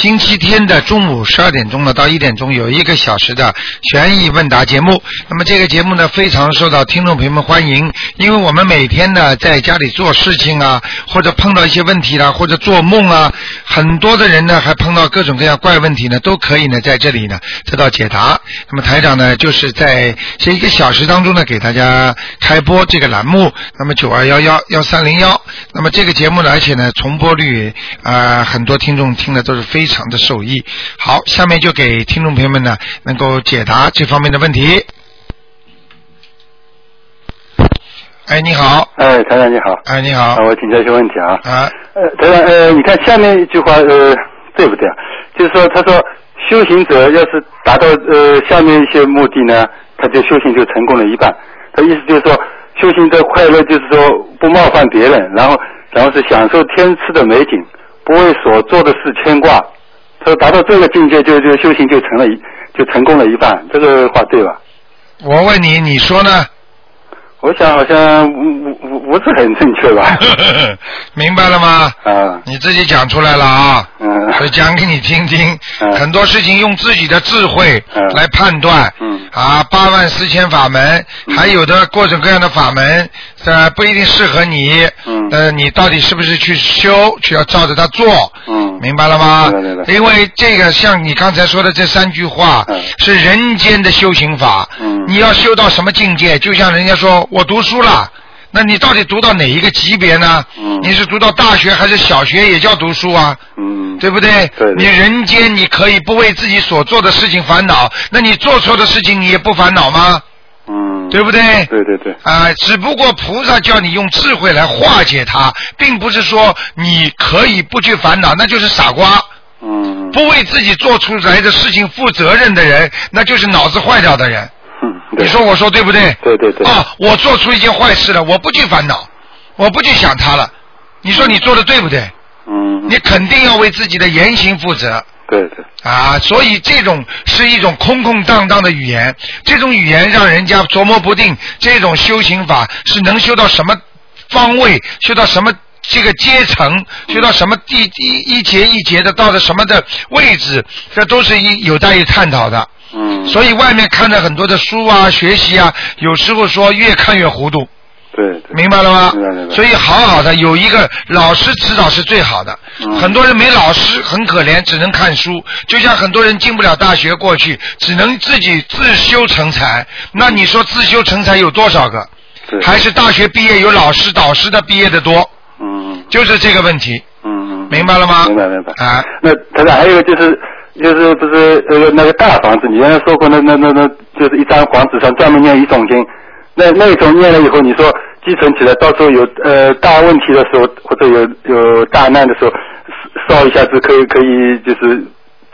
星期天的中午十二点钟呢到一点钟有一个小时的悬疑问答节目。那么这个节目呢，非常受到听众朋友们欢迎，因为我们每天呢在家里做事情啊，或者碰到一些问题啦，或者做梦啊，很多的人呢还碰到各种各样怪问题呢，都可以呢在这里呢得到解答。那么台长呢，就是在这一个小时当中呢，给大家开播这个栏目。那么九二幺幺幺三零幺，那么这个节目呢，而且呢重播率啊、很多听众听的都是非常的受益。好，下面就给听众朋友们呢能够解答这方面的问题。哎，你好，哎，台长你好，哎，你好啊，，我请教一些问题啊。啊，呃，台长，呃，你看下面一句话，呃，对不对啊？就是说，他说修行者要是达到呃下面一些目的呢，他就修行就成功了一半。他意思就是说，修行的快乐就是说不冒犯别人，然后然后是享受天赐的美景，不为所做的事牵挂。他说达到这个境界就，就修行就成了一就成功了一半。这个话对吧？我问你，你说呢？我想好像不不不是很正确吧？明白了吗？啊，你自己讲出来了啊。嗯所以讲给你听听，嗯很多事情用自己的智慧嗯来判断。嗯啊，八万四千法门，还有的各种各样的法门，呃，不一定适合你。嗯呃，你到底是不是去修，去要照着它做？嗯明白了吗？因为这个像你刚才说的这三句话，嗯是人间的修行法。嗯你要修到什么境界？就像人家说我读书了。那你到底读到哪一个级别呢？嗯你是读到大学还是小学也叫读书啊？嗯，对不对？对对你人间你可以不为自己所做的事情烦恼，那你做错的事情你也不烦恼吗？嗯，对不对？对对对，啊、只不过菩萨叫你用智慧来化解它，并不是说你可以不去烦恼，那就是傻瓜。嗯，不为自己做出来的事情负责任的人，那就是脑子坏掉的人。嗯，你说我说对不对？对对对，哦，我做出一件坏事了，我不去烦恼，我不去想它了。你说你做的对不对？嗯，你肯定要为自己的言行负责。对对，啊，所以这种是一种空空荡荡的语言，这种语言让人家琢磨不定，这种修行法是能修到什么方位，修到什么这个阶层，修到什么地一一节一节的到了什么的位置，这都是一有待于探讨的。嗯，所以外面看的很多的书啊、学习啊，有时候说越看越糊涂。对对，明白了吗明白明？白所以好好的有一个老师指导是最好的。嗯很多人没老师很可怜，只能看书。就像很多人进不了大学，过去只能自己自修成才。那你说自修成才有多少个？还是大学毕业有老师导师的毕业的多？嗯就是这个问题，嗯嗯，明白了吗？明白明白。啊，那台长还有一个就是就是不是呃那个大房子，你原来说过那那那那就是一张黄纸上专门念一种经，那那种念了以后，你说积存起来，到时候有呃大问题的时候，或者有有大难的时候，烧一下子可以可以就是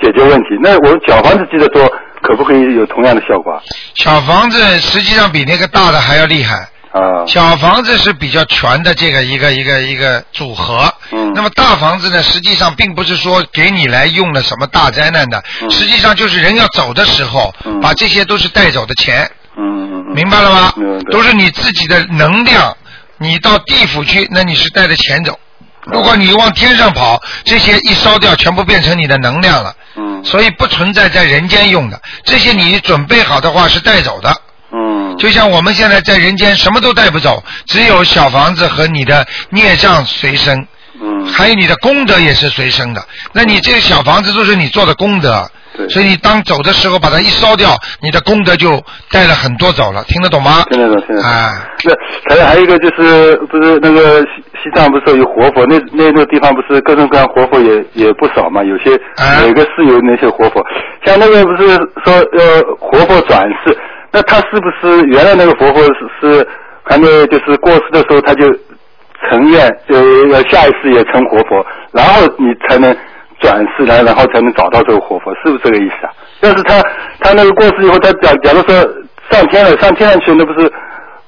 解决问题。那我小房子积得多，可不可以有同样的效果啊？小房子实际上比那个大的还要厉害。啊，小房子是比较全的这个一个一个一个组合，嗯那么大房子呢，实际上并不是说给你来用了什么大灾难的，嗯实际上就是人要走的时候，嗯把这些都是带走的钱，嗯明白了吗？都是你自己的能量，你到地府去，那你是带着钱走。如果你往天上跑，这些一烧掉，全部变成你的能量了，嗯所以不存在在人间用的。这些你准备好的话是带走的。嗯就像我们现在在人间什么都带不走，只有小房子和你的孽障随身，嗯还有你的功德也是随身的。那你这个小房子就是你做的功德，对所以你当走的时候把它一烧掉，你的功德就带了很多走了，听得懂吗？听得懂听得懂。啊，那还有还有一个就是不是那个西西藏不是有活佛，那那那个地方不是各种各样活佛也也不少嘛？有些啊每个寺有那些活佛，像那个不是说呃活佛转世，那他是不是原来那个活佛是是还没有就是过世的时候他就成愿呃要下一世也成活佛，然后你才能转世来，然后才能找到这个活佛，是不是这个意思啊？要是他他那个过世以后，他假假如说上天了，上天上去那不是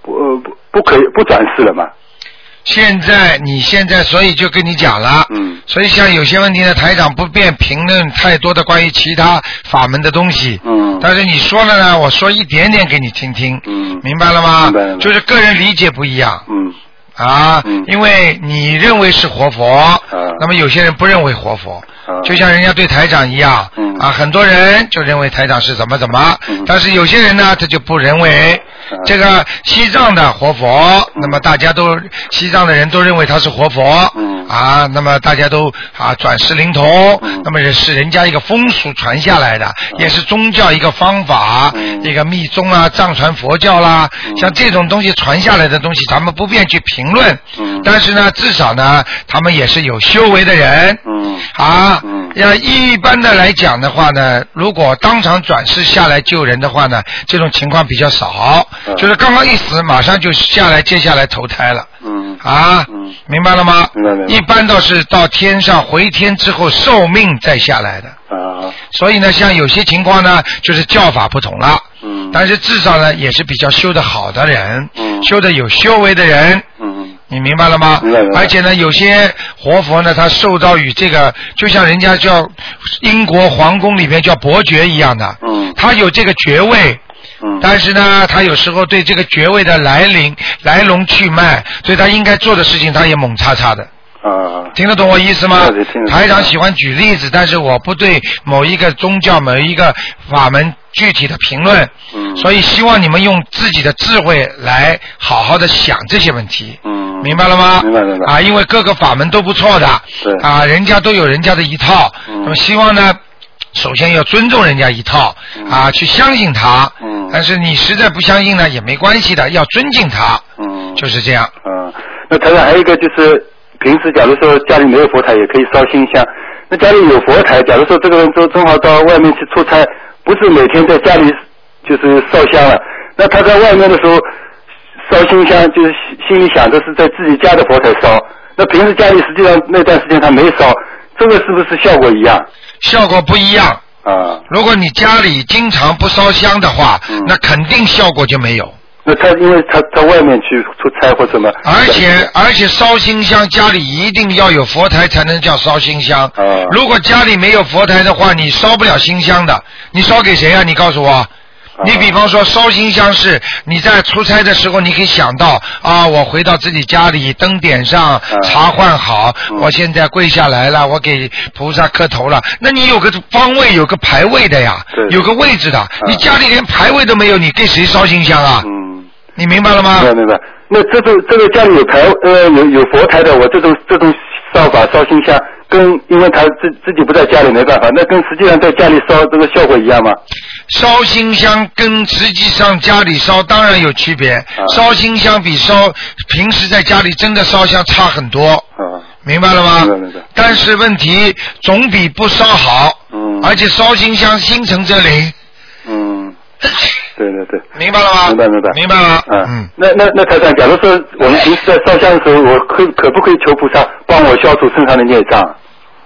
不呃不不可以不转世了吗？现在你现在，所以就跟你讲了，嗯所以像有些问题呢，台长不便评论太多的关于其他法门的东西，嗯但是你说了呢，我说一点点给你听听，嗯明白了吗？明白明白就是个人理解不一样嗯啊，嗯。因为你认为是活佛，那么有些人不认为活佛，啊。就像人家对台长一样，嗯。啊，很多人就认为台长是怎么怎么，嗯。但是有些人呢，他就不认为。嗯这个西藏的活佛，那么大家都西藏的人都认为他是活佛，嗯。啊，那么大家都啊转世灵童，嗯。那么也是人家一个风俗传下来的，也是宗教一个方法，嗯。一个密宗啊，藏传佛教啦，嗯。像这种东西传下来的东西，咱们不便去评论，嗯。但是呢，至少呢，他们也是有修为的人，嗯。啊嗯，要一般的来讲的话呢，如果当场转世下来救人的话呢，这种情况比较少，嗯。就是刚刚一死马上就下来，接下来投胎了。嗯。啊，嗯。明白了吗？明白明白。一般都是到天上回天之后受命再下来的，啊。所以呢，像有些情况呢，就是叫法不同了。嗯。但是至少呢，也是比较修得好的人，嗯。修得有修为的人，嗯。你明白了吗？明白明白。而且呢，有些活佛呢，他受到与这个，就像人家叫英国皇宫里面叫伯爵一样的，嗯。他有这个爵位，嗯。但是呢，他有时候对这个爵位的来临、来龙去脉，对他应该做的事情，他也猛叉叉的。啊。听得懂我意思吗？台长喜欢举例子，但是我不对某一个宗教、某一个法门具体的评论，嗯。所以希望你们用自己的智慧来好好的想这些问题。嗯。明白了吗？明白明白。啊，因为各个法门都不错的，对。啊，人家都有人家的一套，嗯。那么希望呢，首先要尊重人家一套，嗯。啊，去相信他，嗯但是你实在不相信呢，也没关系的，要尊敬他，嗯就是这样。嗯，那台长还有一个就是，平时假如说家里没有佛台，也可以烧新香。那家里有佛台，假如说这个人正正好到外面去出差，不是每天在家里就是烧香了，那他在外面的时候烧新香，就是心心里想着是在自己家的佛台烧。那平时家里实际上那段时间他没烧，这个是不是效果一样？效果不一样。啊，如果你家里经常不烧香的话，嗯那肯定效果就没有。那他因为他到外面去出差或什么，而且而且烧新香，家里一定要有佛台才能叫烧新香。啊如果家里没有佛台的话，你烧不了新香的。你烧给谁啊？你告诉我。你比方说烧新香是你在出差的时候，你可以想到啊，我回到自己家里，灯点上，茶换好，嗯我现在跪下来了，我给菩萨磕头了。那你有个方位，有个牌位的呀，有个位置的。你家里连牌位都没有，你给谁烧新香啊？嗯。你明白了吗？明白明白。那这种这个家里有台呃有有佛台的，我这种这种烧法烧新香，跟因为他自自己不在家里没办法，那跟实际上在家里烧这个效果一样吗？烧新香跟实际上家里烧当然有区别，啊。烧新香比烧平时在家里真的烧香差很多，啊，明白了吗？明白明白。但是问题总比不烧好，嗯。而且烧新香心诚则灵，嗯，对对对。明白了吗？明白明白明白了。嗯嗯，那那那台长，假如说我们平时在烧香的时候，我可可不可以求菩萨帮我消除身上的孽障？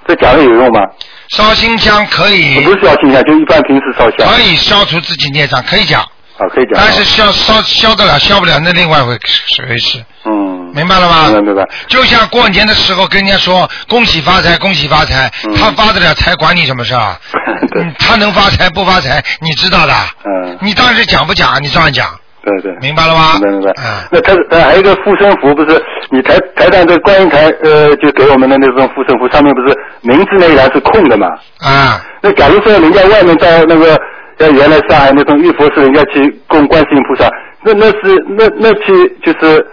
这讲的有用吗？烧新香可以不是烧新香，就一般平时烧香。可以消除自己孽障，可以讲，啊，可以讲啊。但是消烧消得了消不了那另外一回事，嗯，明白了吗？明白明白。就像过年的时候跟人家说恭喜发财，恭喜发财，嗯他发得了财，管你什么事啊？对嗯，他能发财不发财，你知道的。嗯你当时讲不讲啊？你照样讲，对对。明白了吗？明白明白。嗯，那他他还有一个护身符，不是你台台上的观音台呃，就给我们的那种护身符，上面不是名字那一栏是空的嘛？啊，那假如说人家外面到那个像原来上海那种玉佛寺，人家去供观世音菩萨，那那是那那去就是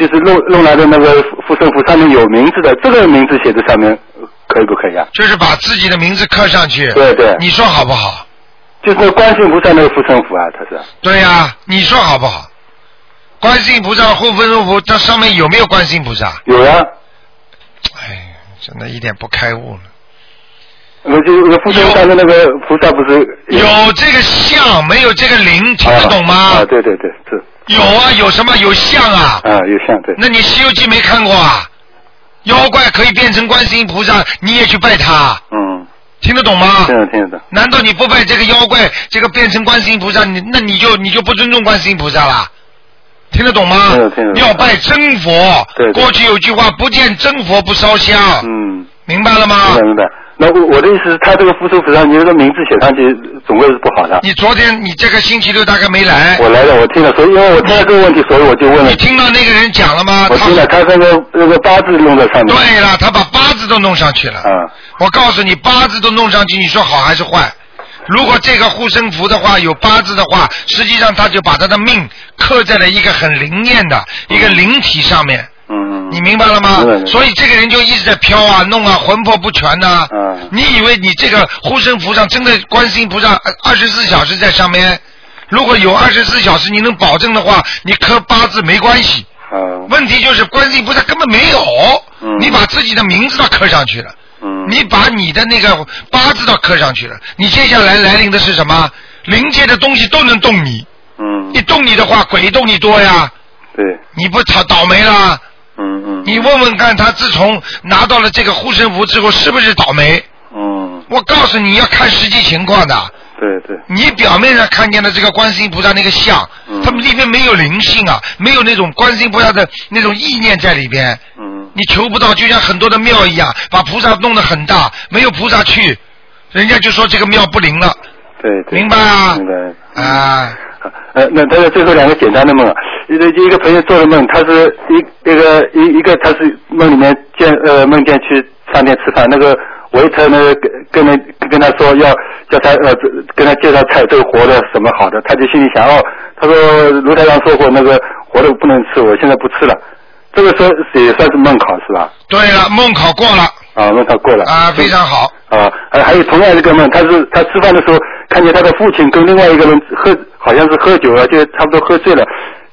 就是弄弄来的那个护身符上面有名字的，这个名字写在上面呃可以不可以啊？就是把自己的名字刻上去。对对你说好不好？就是那个观世音菩萨那个护身符啊，他是对呀、你说好不好？观世音菩萨护身符，它上面有没有观世音菩萨？有呀、哎，真的一点不开悟了。那就那个护身上的那个菩萨不是有这个像，没有这个灵，听得懂吗？啊，对对对，是有啊，有什么？有像啊。啊，有像对。那你《西游记》没看过啊？妖怪可以变成观世音菩萨，你也去拜他，嗯听得懂吗？听得听得懂。难道你不拜这个妖怪，这个变成观世音菩萨，你那你就你就不尊重观世音菩萨了？听得懂吗？听得听得懂要拜真佛。对对过去有句话，不见真佛不烧香。嗯，明白了吗明白？明白。那我我的意思是，他这个附属菩萨，你这个名字写上去，总归是不好的。你昨天你这个星期六大概没来，我来了，我听了，所以因为我听了这个问题，所以我就问了你。听到那个人讲了吗？他我听了，他那个那个八字弄在上面。对了，他把八字都弄上去了。嗯我告诉你，八字都弄上去，你说好还是坏？如果这个护身符的话有八字的话，实际上他就把他的命刻在了一个很灵验的一个灵体上面，嗯嗯。你明白了吗所以这个人就一直在飘啊弄啊，魂魄不全呐、嗯你以为你这个护身符上真的观世音菩萨二十四小时在上面？如果有二十四小时，你能保证的话，你磕八字没关系。嗯问题就是观世音菩萨根本没有，嗯你把自己的名字都刻上去了。嗯。你把你的那个八字都刻上去了，你接下来来临的是什么？灵界的东西都能动你，嗯你动你的话，鬼动你多呀，对你不倒倒霉了？嗯嗯你问问看，他自从拿到了这个护身符之后，是不是倒霉？嗯我告诉你要看实际情况的。对对你表面上看见的这个观世音菩萨那个像，嗯他们里面没有灵性啊，没有那种观世音菩萨的那种意念在里边。嗯你求不到，就像很多的庙一样，把菩萨弄得很大，没有菩萨去，人家就说这个庙不灵了，对对。明白啊明白。啊，呃，那他的最后两个简单的梦啊，一个一个朋友做的梦，他是一那个一一个他是梦里面见呃梦见去饭店吃饭，那个维特呢跟跟人跟他说要叫他呃跟他介绍菜，这个活的什么好的，他就心里想哦，他说卢台长说过那个活的不能吃，我现在不吃了，这个说也算是梦考是吧？对了，梦考过了啊，梦考过了啊，非常好，啊，还还有同样一个梦，他是他吃饭的时候看见他的父亲跟另外一个人喝，好像是喝酒了，就差不多喝醉了，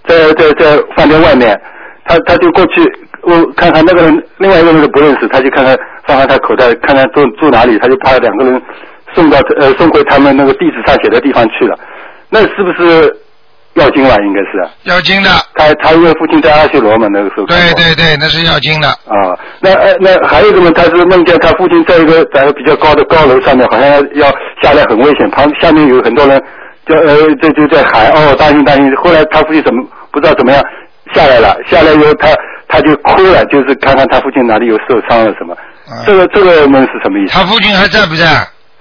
在在在饭店外面，他他就过去我看看那个人，另外一个人都不认识，他就看看翻翻他口袋，看看住住哪里，他就把两个人送到呃送回他们那个地址上写的地方去了，那是不是要经了？应该是要经的，他他因为父亲在阿修罗嘛，那个时候对对对，那是要经的，啊，那呃那还有一个梦，他是梦见他父亲在一个在比较高的高楼上面，好像要要下来很危险，旁下面有很多人就呃就就在喊哦担心担心。后来他父亲怎么不知道怎么样下来了，下来以后他他就哭了，就是看看他父亲哪里有受伤了什么。啊这个这个梦是什么意思？他父亲还在不在？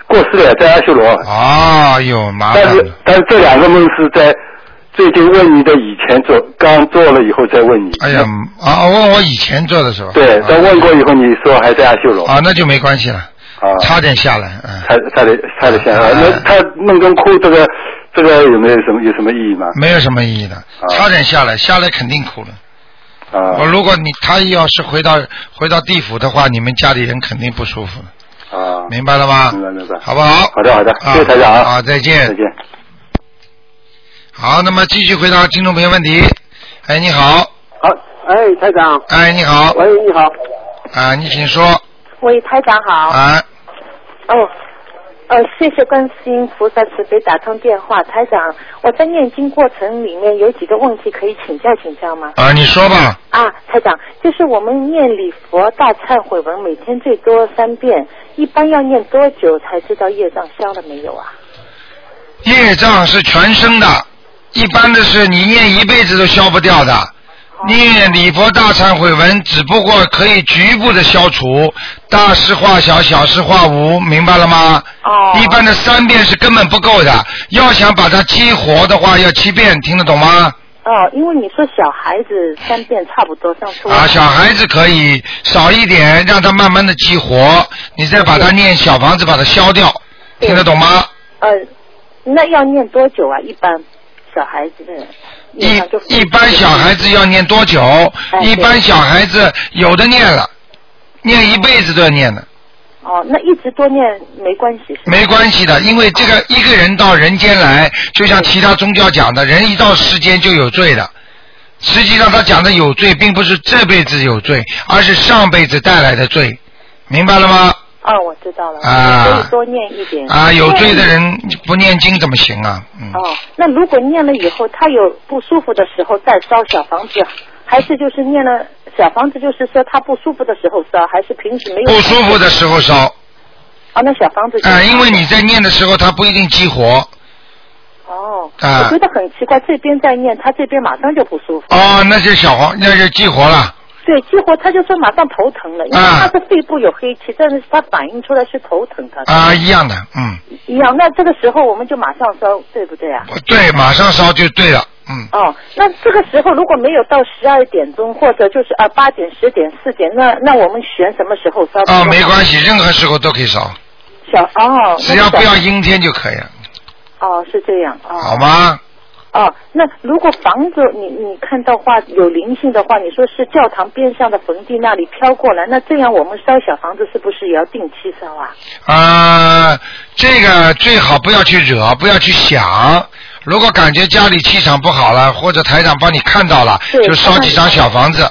过世了，在阿修罗。哦，有，麻但是，但是这两个梦是在最近问你的以前做，刚做了以后再问你。哎呀，啊，问我以前做的时候？对，啊但问过以后你说还在阿修罗。啊，那就没关系了，啊。差点下来，嗯。差差点差点下来，啊那他梦中哭这个这个有没有什么有什么意义吗？没有什么意义的，差点下来，下来肯定哭了。啊我如果你他要是回到回到地府的话，你们家里人肯定不舒服的，啊，明白了吗？明白明白。好不好？好的好的，啊谢谢台长啊，好，再见。再见。好，那么继续回答听众朋友问题。哎，你好，好，哎，台长，哎，你好，喂，你好，啊，你请说，喂，台长好。啊，哦，呃，谢谢观世音菩萨慈悲打通电话，台长，我在念经过程里面有几个问题可以请教请教吗？啊，你说吧，啊，台长，就是我们念礼佛大忏悔文，每天最多三遍，一般要念多久才知道业障消了没有啊？业障是全身的，一般的是你念一辈子都消不掉的。念礼佛大忏悔文，只不过可以局部的消除，大事化小，小事化无，明白了吗？哦。一般的三遍是根本不够的，要想把它激活的话，要七遍，听得懂吗？哦，因为你说小孩子三遍差不多，上次我啊，小孩子可以少一点，让他慢慢的激活，你再把它念小房子把它消掉，听得懂吗？呃，那要念多久啊？一般小孩子的一一般小孩子要念多久？哎一般小孩子有的念了，念一辈子都要念的，哦，那一直多念没关系是？没关系的，因为这个一个人到人间来，就像其他宗教讲的，人一到世间就有罪的。实际上他讲的有罪，并不是这辈子有罪，而是上辈子带来的罪，明白了吗？哦，我知道了，啊可以多念一点。啊，有罪的人不念经怎么行啊？嗯。哦，那如果念了以后，他有不舒服的时候再烧小房子，还是就是念了小房子，就是说他不舒服的时候烧，还是平时没有？不舒服的时候烧，啊，那小房子啊、因为你在念的时候，他不一定激活。哦，啊我觉得很奇怪，这边在念，他这边马上就不舒服。哦，那就小黄，那就激活了。对，激活他就说马上头疼了，因为啊他是肺部有黑气，但是他反映出来是头疼，他啊，一样的，嗯，一样。那这个时候我们就马上烧，对不对啊？对，马上烧就对了，嗯。哦，那这个时候如果没有到十二点钟，或者就是啊八点、十点、四点，那那我们选什么时候烧？哦，没关系，任何时候都可以烧，小哦，只要不要阴天就可以了，哦，是这样哦。好吗？哦，那如果房子你你看到话有灵性的话，你说是教堂边上的坟地那里飘过来，那这样我们烧小房子是不是也要定期烧啊？啊，这个最好不要去惹，不要去想。如果感觉家里气场不好了，或者台长帮你看到了，就烧几张小房子。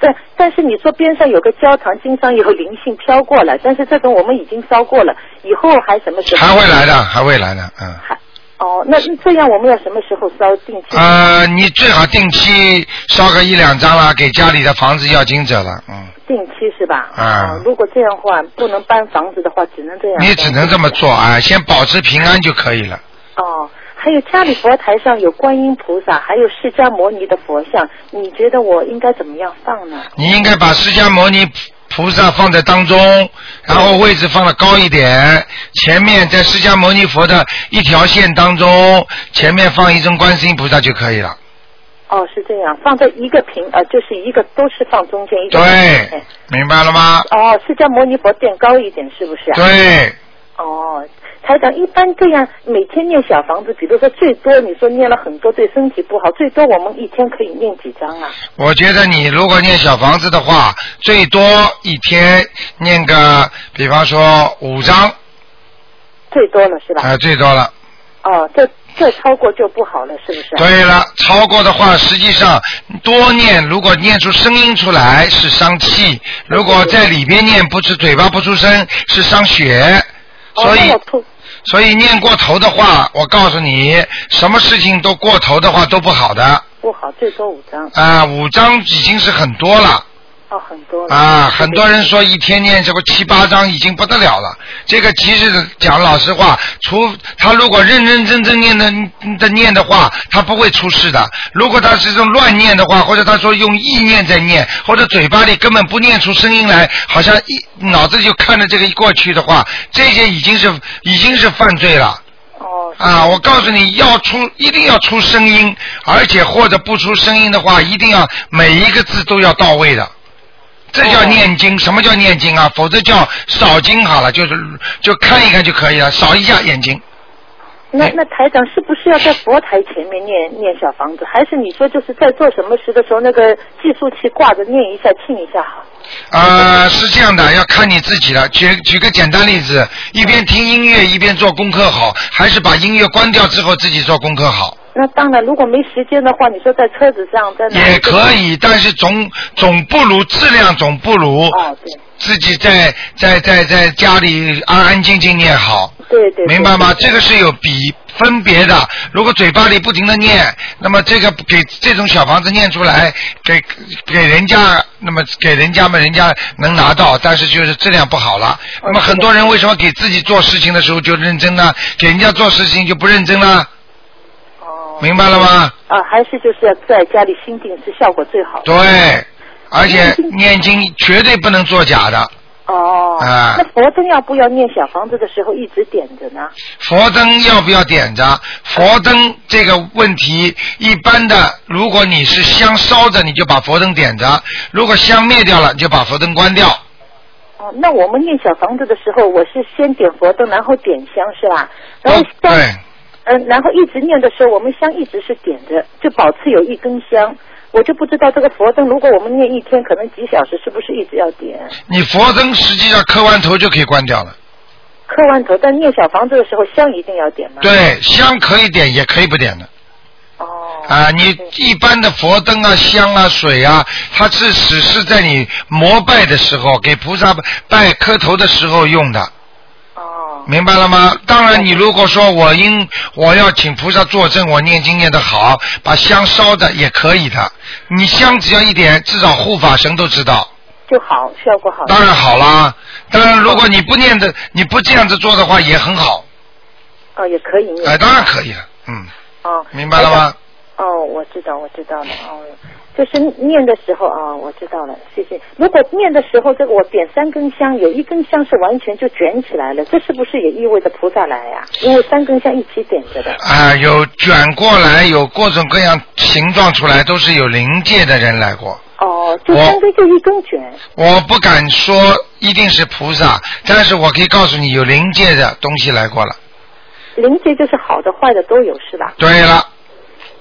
对，但是你说边上有个教堂，经常有灵性飘过来，但是这种我们已经烧过了，以后还什么时候？还会来的，还会来的，嗯。还哦，那这样我们要什么时候烧定期？呃，你最好定期烧个一两张啦，给家里的房子要经者了，嗯，定期是吧？啊哦如果这样的话，不能搬房子的话，只能这样。你只能这么做啊，先保持平安就可以了。哦，还有家里佛台上有观音菩萨，还有释迦摩尼的佛像，你觉得我应该怎么样放呢？你应该把释迦摩尼菩萨放在当中，然后位置放的高一点，前面在释迦牟尼佛的一条线当中，前面放一尊观世音菩萨就可以了。哦，是这样，放在一个平呃，就是一个都是放中间一个。对，明白了吗？哦，释迦牟尼佛垫高一点，是不是啊？。对，哦，台长，一般这样每天念小房子，比如说最多你说念了很多对身体不好，最多我们一天可以念几张啊？我觉得你如果念小房子的话，最多一天念个，比方说五张，最多了是吧？啊、最多了。哦，这这超过就不好了，是不是？对了，超过的话，实际上多念，如果念出声音出来是伤气；如果在里边念不是嘴巴不出声是伤血。所哦，以所以念过头的话，我告诉你，什么事情都过头的话都不好的。不好，最多五张。啊，五张已经是很多了。哦，很多了。啊，很多人说一天念这个七八章已经不得了了。这个其实讲老实话，除他如果认认真真念的的念的话，他不会出事的。如果他是这种乱念的话，或者他说用意念在念，或者嘴巴里根本不念出声音来，好像一脑子就看着这个过去的话，这些已经是已经是犯罪了。哦。啊，我告诉你要出，一定要出声音，而且或者不出声音的话，一定要每一个字都要到位的。这叫念经，什么叫念经啊？否则叫扫经好了，就是就看一看就可以了，扫一下眼睛。那那台长是不是要在佛台前面念念小房子，还是你说就是在做什么事的时候，那个计数器挂着念一下、听一下好？呃，是这样的，要看你自己了。举举个简单例子，一边听音乐一边做功课好，还是把音乐关掉之后自己做功课好？那当然，如果没时间的话，你说在车子上，在哪里也可以，但是总总不如质量总不如哦，对自己在在在在家里安安静静念好。对对。明白吗？这个是有比分别的。如果嘴巴里不停的念，那么这个给这种小房子念出来，给给人家，那么给人家嘛，人家能拿到，但是就是质量不好了。那么很多人为什么给自己做事情的时候就认真呢？给人家做事情就不认真了？哦。明白了吗？啊，还是就是要在家里心定是效果最好的。对，而且念经绝对不能作假的。哦。啊那佛灯要不要念小房子的时候一直点着呢？佛灯要不要点着？佛灯这个问题，一般的，如果你是香烧着，你就把佛灯点着；如果香灭掉了，你就把佛灯关掉。哦，那我们念小房子的时候，我是先点佛灯，然后点香是吧？然后对，嗯、然后一直念的时候，我们香一直是点着，就保持有一根香。我就不知道这个佛灯，如果我们念一天，可能几小时，是不是一直要点？你佛灯实际上磕完头就可以关掉了。磕完头，但念小房子的时候，香一定要点吗？。对，香可以点，也可以不点的。哦。啊，你一般的佛灯啊、香啊、水啊，它是只是在你膜拜的时候，给菩萨拜磕头的时候用的。哦。明白了吗？当然，你如果说我因我要请菩萨作证，我念经念得好，把香烧的也可以的。你香只要一点，至少护法神都知道。就就好，效果好。当然好啦。当然，如果你不念的，你不这样子做的话，也很好。哦，也可以念。哎，当然可以了，嗯，哦，明白了吗？哦，我知道，我知道了。哦，就是念的时候啊、我知道了，谢谢。如果念的时候，这个我点三根香，有一根香是完全就卷起来了，这是不是也意味着菩萨来呀、因为三根香一起点着的。啊，有卷过来，有各种各样形状出来，都是有灵界的人来过。哦，就我三根就一根卷。我不敢说一定是菩萨，但是我可以告诉你，有灵界的东西来过了。灵界就是好的坏的都有是吧？对了，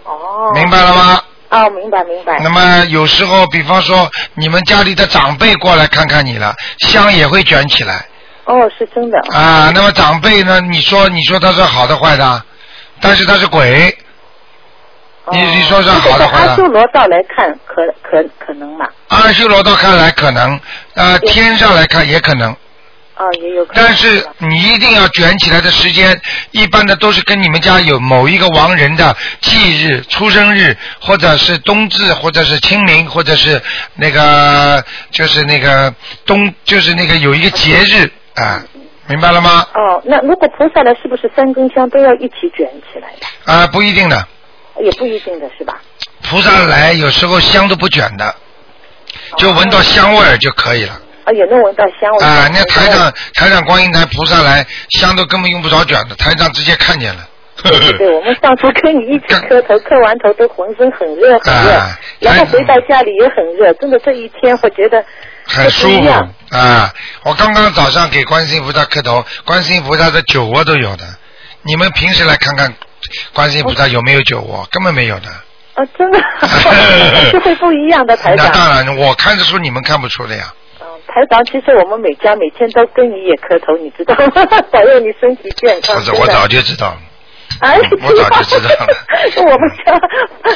哦。明白了吗？哦，明白明白。那么有时候，比方说你们家里的长辈过来看看你了，香也会卷起来哦，是真的。啊。那么长辈呢？你说你说他是好的坏的？但是他是鬼，你你说是好的坏的哦阿修？罗道来看，可可可能嘛？阿修罗道看来可能，呃，天上来看也可能。哦，也有可能。但是你一定要卷起来的时间，一般的都是跟你们家有某一个亡人的忌日、出生日，或者是冬至，或者是清明，或者是那个就是那个冬，就是那个有一个节日啊，明白了吗？哦，那如果菩萨来，是不是三根香都要一起卷起来的？啊，不一定的，也不一定的是吧？菩萨来有时候香都不卷的，就闻到香味儿就可以了。啊，也能闻到香味。啊，那台长台长观音台菩萨来，香都根本用不着卷的，台长直接看见了。对对对，我们上次跟你一起磕头，磕完头都浑身很热很热，啊然后回到家里也很热，真的这一天我觉得很舒服啊！我刚刚早上给观世音菩萨磕头，观世音菩萨的酒窝都有的。你们平时来看看观世音菩萨有没有酒窝？根本没有的。啊，真的 是会不一样的台长那。当然，我看得出，你们看不出的呀。嗯，台长，其实我们每家每天都跟你也磕头，你知道吗？保佑你身体健康。不是我早就知道了。哎，我早就知道了 我们家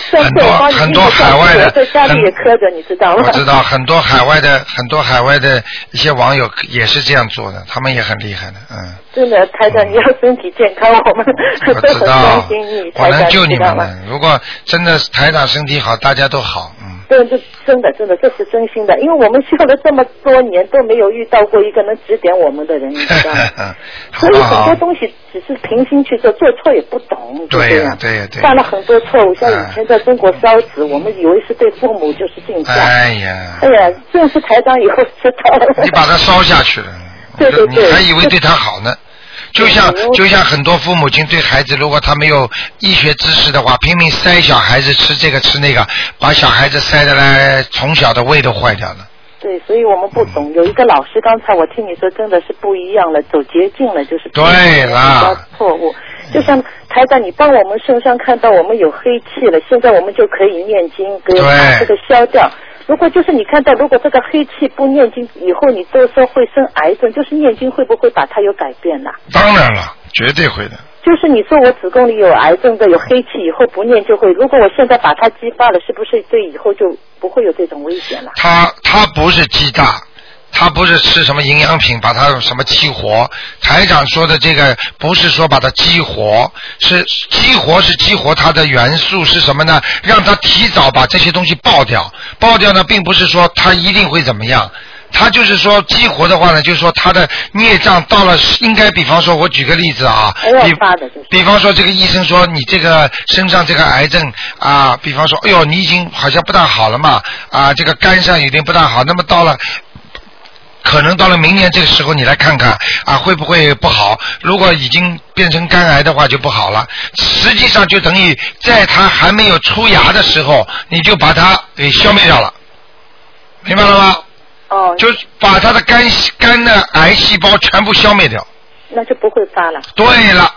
上很多很多海外的在家里也磕着，你知道吗？我知道很多海外的很多海外的一些网友也是这样做的，他们也很厉害的，嗯。真的，台长，你要身体健康，我们我 都很知道关心你，，我能救你？们的。如果真的台长身体好，大家都好，嗯。对，这真的真的，这是真心的，因为我们修了这么多年都没有遇到过一个能指点我们的人，你知道吗？所以？很多东西只是凭心去做，做错也不懂，就对呀对呀对呀犯了很多错误。像哎以前在中国烧纸，我们以为是对父母就是敬孝，哎呀哎，呀，正式台长以后知道了。你把它烧下去了，对对对你还以为对他好呢。就像就像很多父母亲对孩子，如果他没有医学知识的话，拼命塞小孩子吃这个吃那个，把小孩子塞的来从小的胃都坏掉了。对，所以我们不嗯懂。有一个老师，刚才我听你说，真的是不一样了，走捷径了，就是对了错误。就像台长，你帮我们身上看到我们有黑气了，现在我们就可以念经，给对把这个消掉。如果就是你看到，如果这个黑气不念经，以后你都说会生癌症，就是念经会不会把它有改变呢？当然了，绝对会的。就是你说我子宫里有癌症的，有黑气，以后不念就会。如果我现在把它激发了，是不是对以后就不会有这种危险了？它它不是激大，他不是吃什么营养品把它什么激活。台长说的这个不是说把它激活，是激活是激活它的元素是什么呢？让他提早把这些东西爆掉。爆掉呢，并不是说他一定会怎么样。他就是说激活的话呢，就是说他的孽障到了，应该比方说，我举个例子啊，比方说，这个医生说你这个身上这个癌症啊，比方说，哎呦，你已经好像不大好了嘛，啊，这个肝上有点不大好，那么到了。可能到了明年这个时候，你来看看啊，会不会不好？如果已经变成肝癌的话，就不好了。实际上就等于在它还没有出芽的时候，你就把它给消灭掉了，明白了吗？哦，就把它的肝肝的癌细胞全部消灭掉。那就不会发了。对了，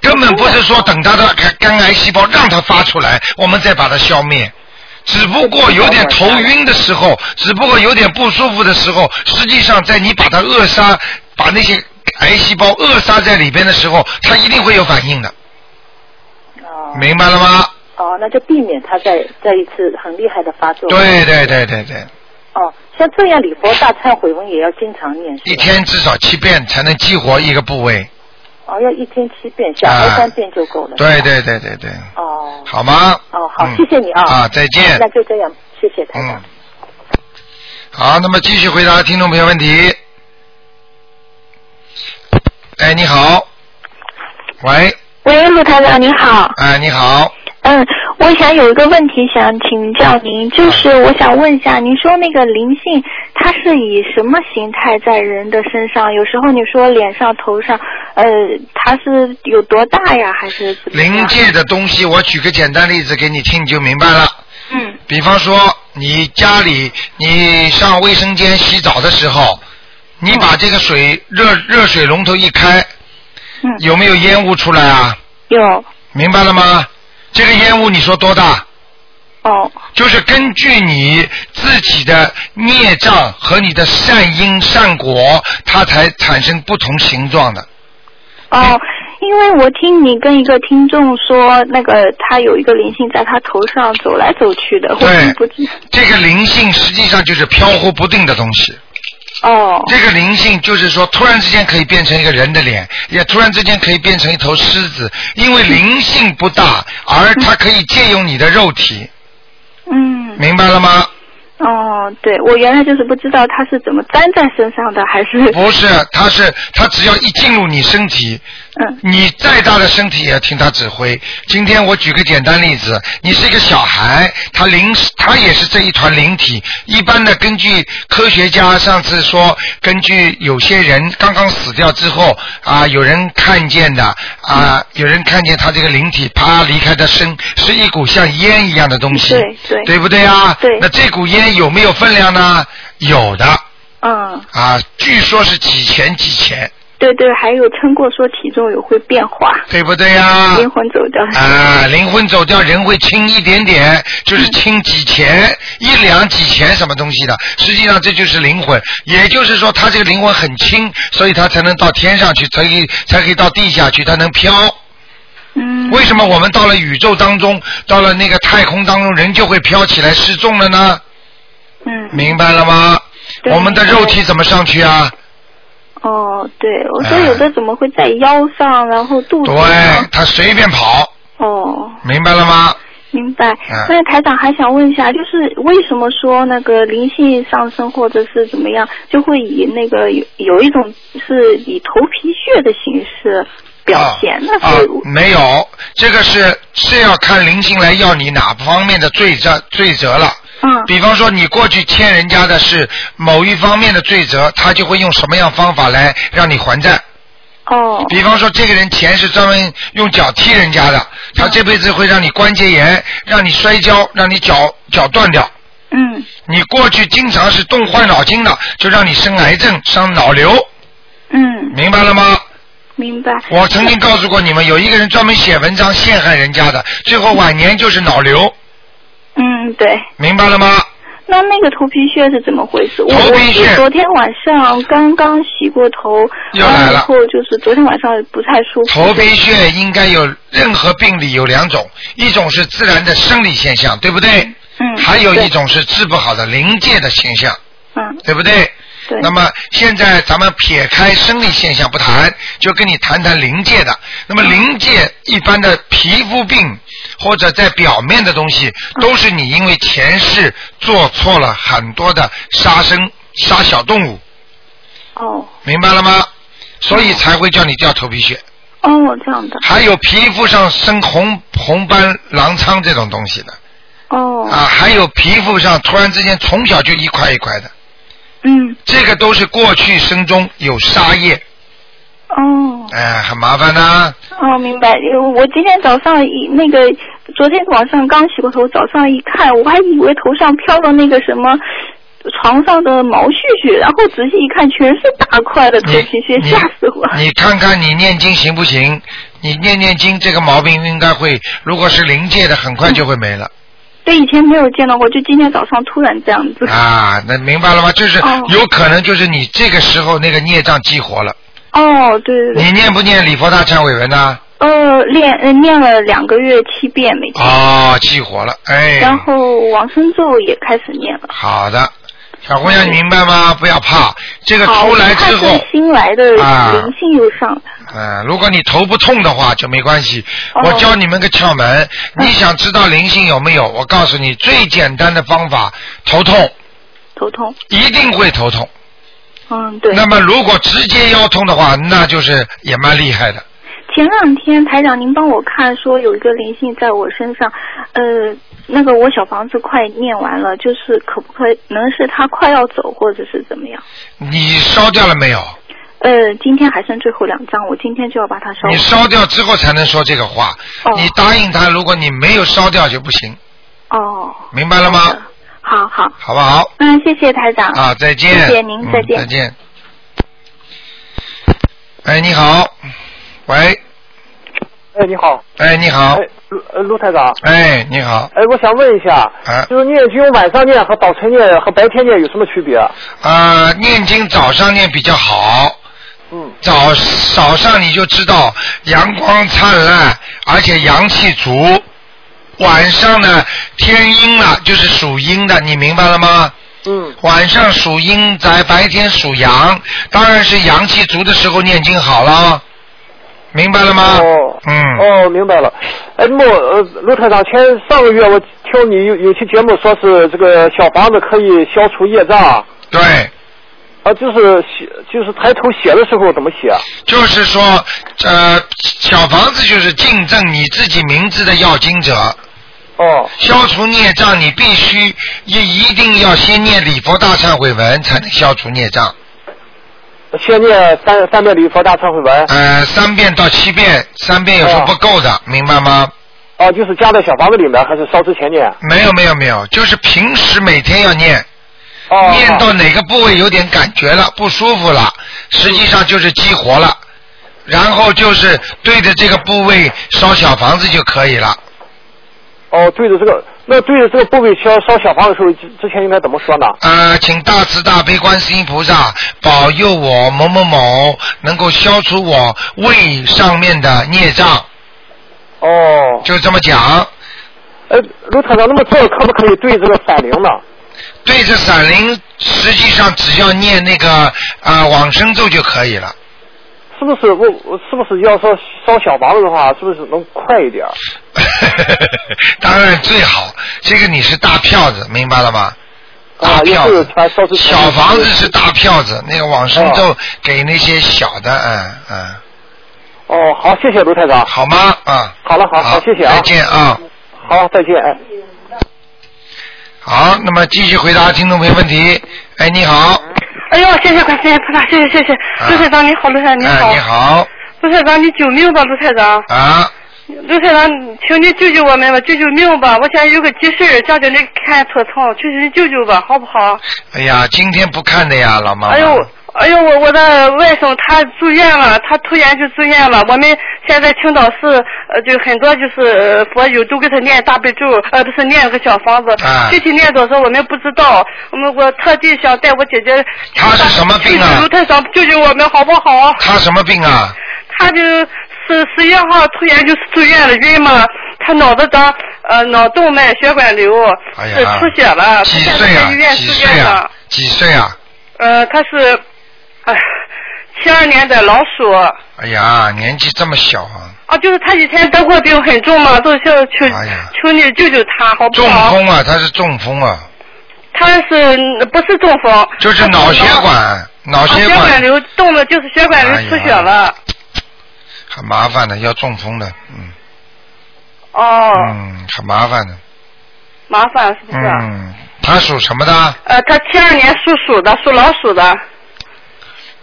根本不是说等它的肝肝癌细胞让它发出来，我们再把它消灭。只不过有点头晕的时候，只不过有点不舒服的时候，实际上在你把它扼杀，把那些癌细胞扼杀在里边的时候，它一定会有反应的，哦，明白了吗？哦，那就避免它再再一次很厉害的发作。对对对对对，哦，像这样礼佛大忏悔文也要经常念，一天至少七遍才能激活一个部位。哦，要一天七遍，小孩啊三遍就够了。对。对对对对，哦。好吗？哦，好，嗯谢谢你啊。啊，再见那。就这样，谢谢台长。嗯。好，那么继续回答听众朋友问题。哎，你好。喂，喂，陆台长你好。哎，你好。嗯，我想有一个问题想请教您，就是我想问一下，您说那个灵性，它是以什么形态在人的身上？有时候你说脸上、头上，呃，它是有多大呀？还是怎么？灵界的东西，我举个简单例子给你听，你就明白了。嗯比方说，你家里你上卫生间洗澡的时候，你把这个水热热水龙头一开，嗯，有没有烟雾出来啊？有明白了吗？这个烟雾你说多大？哦就是根据你自己的孽障和你的善因善果，它才产生不同形状的。哦，因为我听你跟一个听众说，那个他有一个灵性在他头上走来走去的，我对不知这个灵性实际上就是飘忽不定的东西。哦。这个灵性就是说，突然之间可以变成一个人的脸，也突然之间可以变成一头狮子，因为灵性不大，而它可以借用你的肉体，嗯。明白了吗？哦，对我原来就是不知道它是怎么粘在身上的，还是。不是，它是它只要一进入你身体，嗯 你再大的身体也要听他指挥。今天我举个简单例子，你是一个小孩，他灵他也是这一团灵体。一般的，根据科学家上次说，根据有些人刚刚死掉之后啊，有人看见的啊，有人看见他这个灵体啪离开的身，是一股像烟一样的东西，对对对不对啊？对那这股烟有没有分量呢？有的嗯，啊，据说是几钱几钱。对对，还有称过说体重有会变化，对不对呀、灵魂走掉。啊，灵魂走掉，人会轻一点点，就是轻几钱、一两几钱什么东西的。实际上这就是灵魂，也就是说他这个灵魂很轻，所以他才能到天上去，才可以才可以到地下去，他能飘。嗯，为什么我们到了宇宙当中，到了那个太空当中，人就会飘起来失重了呢？嗯，明白了吗？对我们的肉体怎么上去啊？哦，对，我说哎有的怎么会在腰上，然后肚子对？，他随便跑，哦，明白了吗？明白。嗯那台长还想问一下，就是为什么说那个灵性上升或者是怎么样，就会以那个有有一种是以头皮屑的形式表现？那啊是、没有，这个是是要看灵性来要你哪方面的罪责罪责了。嗯比方说，你过去欠人家的是某一方面的罪责，他就会用什么样方法来让你还债。哦比方说，这个人钱是专门用脚踢人家的，他这辈子会让你关节炎，让你摔跤，让你脚脚断掉。嗯你过去经常是动坏脑筋的，就让你生癌症、生脑瘤，嗯，明白了吗？明白。我曾经告诉过你们，有一个人专门写文章陷害人家的，最后晚年就是脑瘤，嗯，对。明白了吗？那那个头皮屑是怎么回事？我头皮屑我昨天晚上刚刚洗过头，又来了后就是昨天晚上不太舒服。头皮屑应该有任何病理有两种，一种是自然的生理现象，对不对？嗯还有一种是治不好的临界的现象，嗯，对不对？对。那么现在咱们撇开生理现象不谈，就跟你谈谈临界的。那么临界一般的皮肤病或者在表面的东西，都是你因为前世做错了很多的杀生、杀小动物，哦明白了吗？所以才会叫你掉头皮屑。哦，这样的。还有皮肤上生红红斑、狼疮这种东西的哦。啊，还有皮肤上突然之间从小就一块一块的，嗯。这个都是过去生中有杀业，哦哎，很麻烦呐、哦，明白。因为我今天早上一那个，昨天晚上刚洗过头，早上一看，我还以为头上飘了那个什么。床上的毛絮絮，然后仔细一看，全是大块的头皮屑，吓死我了。你看看你念经行不行？你念念经，这个毛病应该会，如果是临界的，很快就会没了。对，以前没有见到过，就今天早上突然这样子。啊，那明白了吗？就是哦有可能就是你这个时候那个孽障激活了。哦，对对对。你念不念礼佛大忏悔文呢？呃，练呃念了两个月七遍每天，哦，激活了，哎。然后往生咒也开始念了。好的，小姑娘，你明白吗？不要怕，这个出来之后新来的啊灵性又上来。嗯，如果你头不痛的话就没关系。哦我教你们个窍门，你想知道灵性有没有？我告诉你，最简单的方法，头痛，头痛。一定会头痛。嗯，对。那么如果直接腰痛的话，那就是也蛮厉害的。前两天台长您帮我看说有一个灵性在我身上，呃，那个我小房子快念完了，就是可不可以能是他快要走或者是怎么样？你烧掉了没有？呃，今天还剩最后两张，我今天就要把它烧。你烧掉之后才能说这个话。哦你答应他，如果你没有烧掉就不行，哦，明白了吗？好好，好不好？嗯，谢谢台长。啊，再见。谢谢您，嗯再见。再见。哎，你好，喂，哎，你好。哎，你好，哎，卢呃卢台长。哎，你好，哎，我想问一下，啊就是念经晚上念和早晨念和白天念有什么区别？啊，念经早上念比较好。嗯。早早上你就知道阳光灿烂，而且阳气足。晚上呢，天阴了，就是属阴的，你明白了吗？嗯。晚上属阴，宅白天属阳，当然是阳气足的时候念经好了，明白了吗？哦。嗯。哦，明白了。哎，那么呃，卢台长，前上个月我听你有有期节目说是这个小房子可以消除业障。对。啊，就是写，就是抬头写的时候怎么写？就是说，呃，小房子就是竞争你自己名字的要经者。哦。消除孽障，你必须也一定要先念礼佛大忏悔文，才能消除孽障。先念三三遍礼佛大忏悔文。呃，三遍到七遍，三遍有时候不够的，明白吗？哦，就是加在小房子里面，还是烧之前念？没有没有没有，就是平时每天要念。哦。念到哪个部位有点感觉了，不舒服了，实际上就是激活了，然后就是对着这个部位烧小房子就可以了。哦，对着这个，那对着这个部位烧烧小房子的时候，之之前应该怎么说呢？呃，请大慈大悲观世音菩萨保佑我某某某能够消除我胃上面的孽障。哦。就这么讲。呃，卢厂长，那么这个可不可以对这个闪灵呢？对着闪灵，实际上只要念那个啊、呃往生咒就可以了。是不是我我是不是要烧烧小房子的话，是不是能快一点？当然最好，这个你是大票子，明白了吗？大票子，小房子是大票子，那个往生咒给那些小的，嗯嗯。哦，好，谢谢卢台长。好吗？啊。好了，好好，谢谢啊。再见啊。好，再见，哎。好，那么继续回答听众朋友问题。哎，你好，哎呦，谢谢观世音菩萨，谢谢谢谢，卢台长你好，卢台长你好。哎，你。好，卢台长你救命吧，卢台长。啊，卢台长，请你救救我们吧，救救命吧！我现在有个急事儿，叫叫你看图层，求求你救救吧，好不好？哎呀，今天不看的呀，老妈妈。哎呦，哎呦，我我的外甥他住院了，他突然就住院了。我们现在青岛市呃，就很多就是呃佛友都给他念大悲咒，呃，不是念个小房子。啊具体念多少我们不知道。我们我特地想带我姐姐。他是什么病啊卢太长救救我们好不好？他什么病啊？他就十十一号突然就是住院了，晕嘛，他脑子长呃脑动脉血管瘤，是出血了，几他现在岁啊在医院？几住院呢岁啊。？几岁啊？呃，他是，哎，七二年的老鼠哎呀，年纪这么小啊！啊，就是他以前得过病很重嘛，都想求、求你救救他，好不好中？风啊，他是中风啊，他是不是中风？就是脑血管，脑啊血管瘤动了，就是血管瘤出血了。很麻烦的，要中风的，嗯哦，嗯，很麻烦的，麻烦是不是？嗯，他属什么的？呃，他七二年属鼠的，属老鼠的。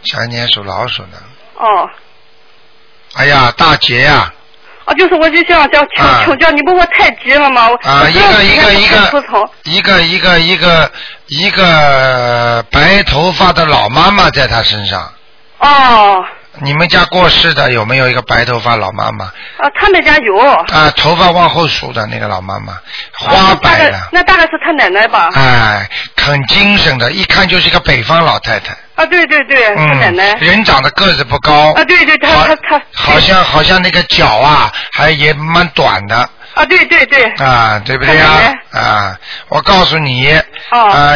前年属老鼠的。哦，哎呀，大姐呀、啊，就是我就想叫请啊请教你，不我太急了吗。我啊！一个一个一个一个一个一个一个白头发的老妈妈在他身上。哦，你们家过世的有没有一个白头发老妈妈？啊，他们家有。啊，头发往后梳的那个老妈妈，花白的，那大概是他奶奶吧？哎，很精神的，一看就是一个北方老太太。啊，对对对，他奶奶。嗯，人长得个子不高。啊，对对，他他他。好像好像那个脚啊，还也蛮短的。啊，对对对。啊，对不对呀？啊，我告诉你，哦啊，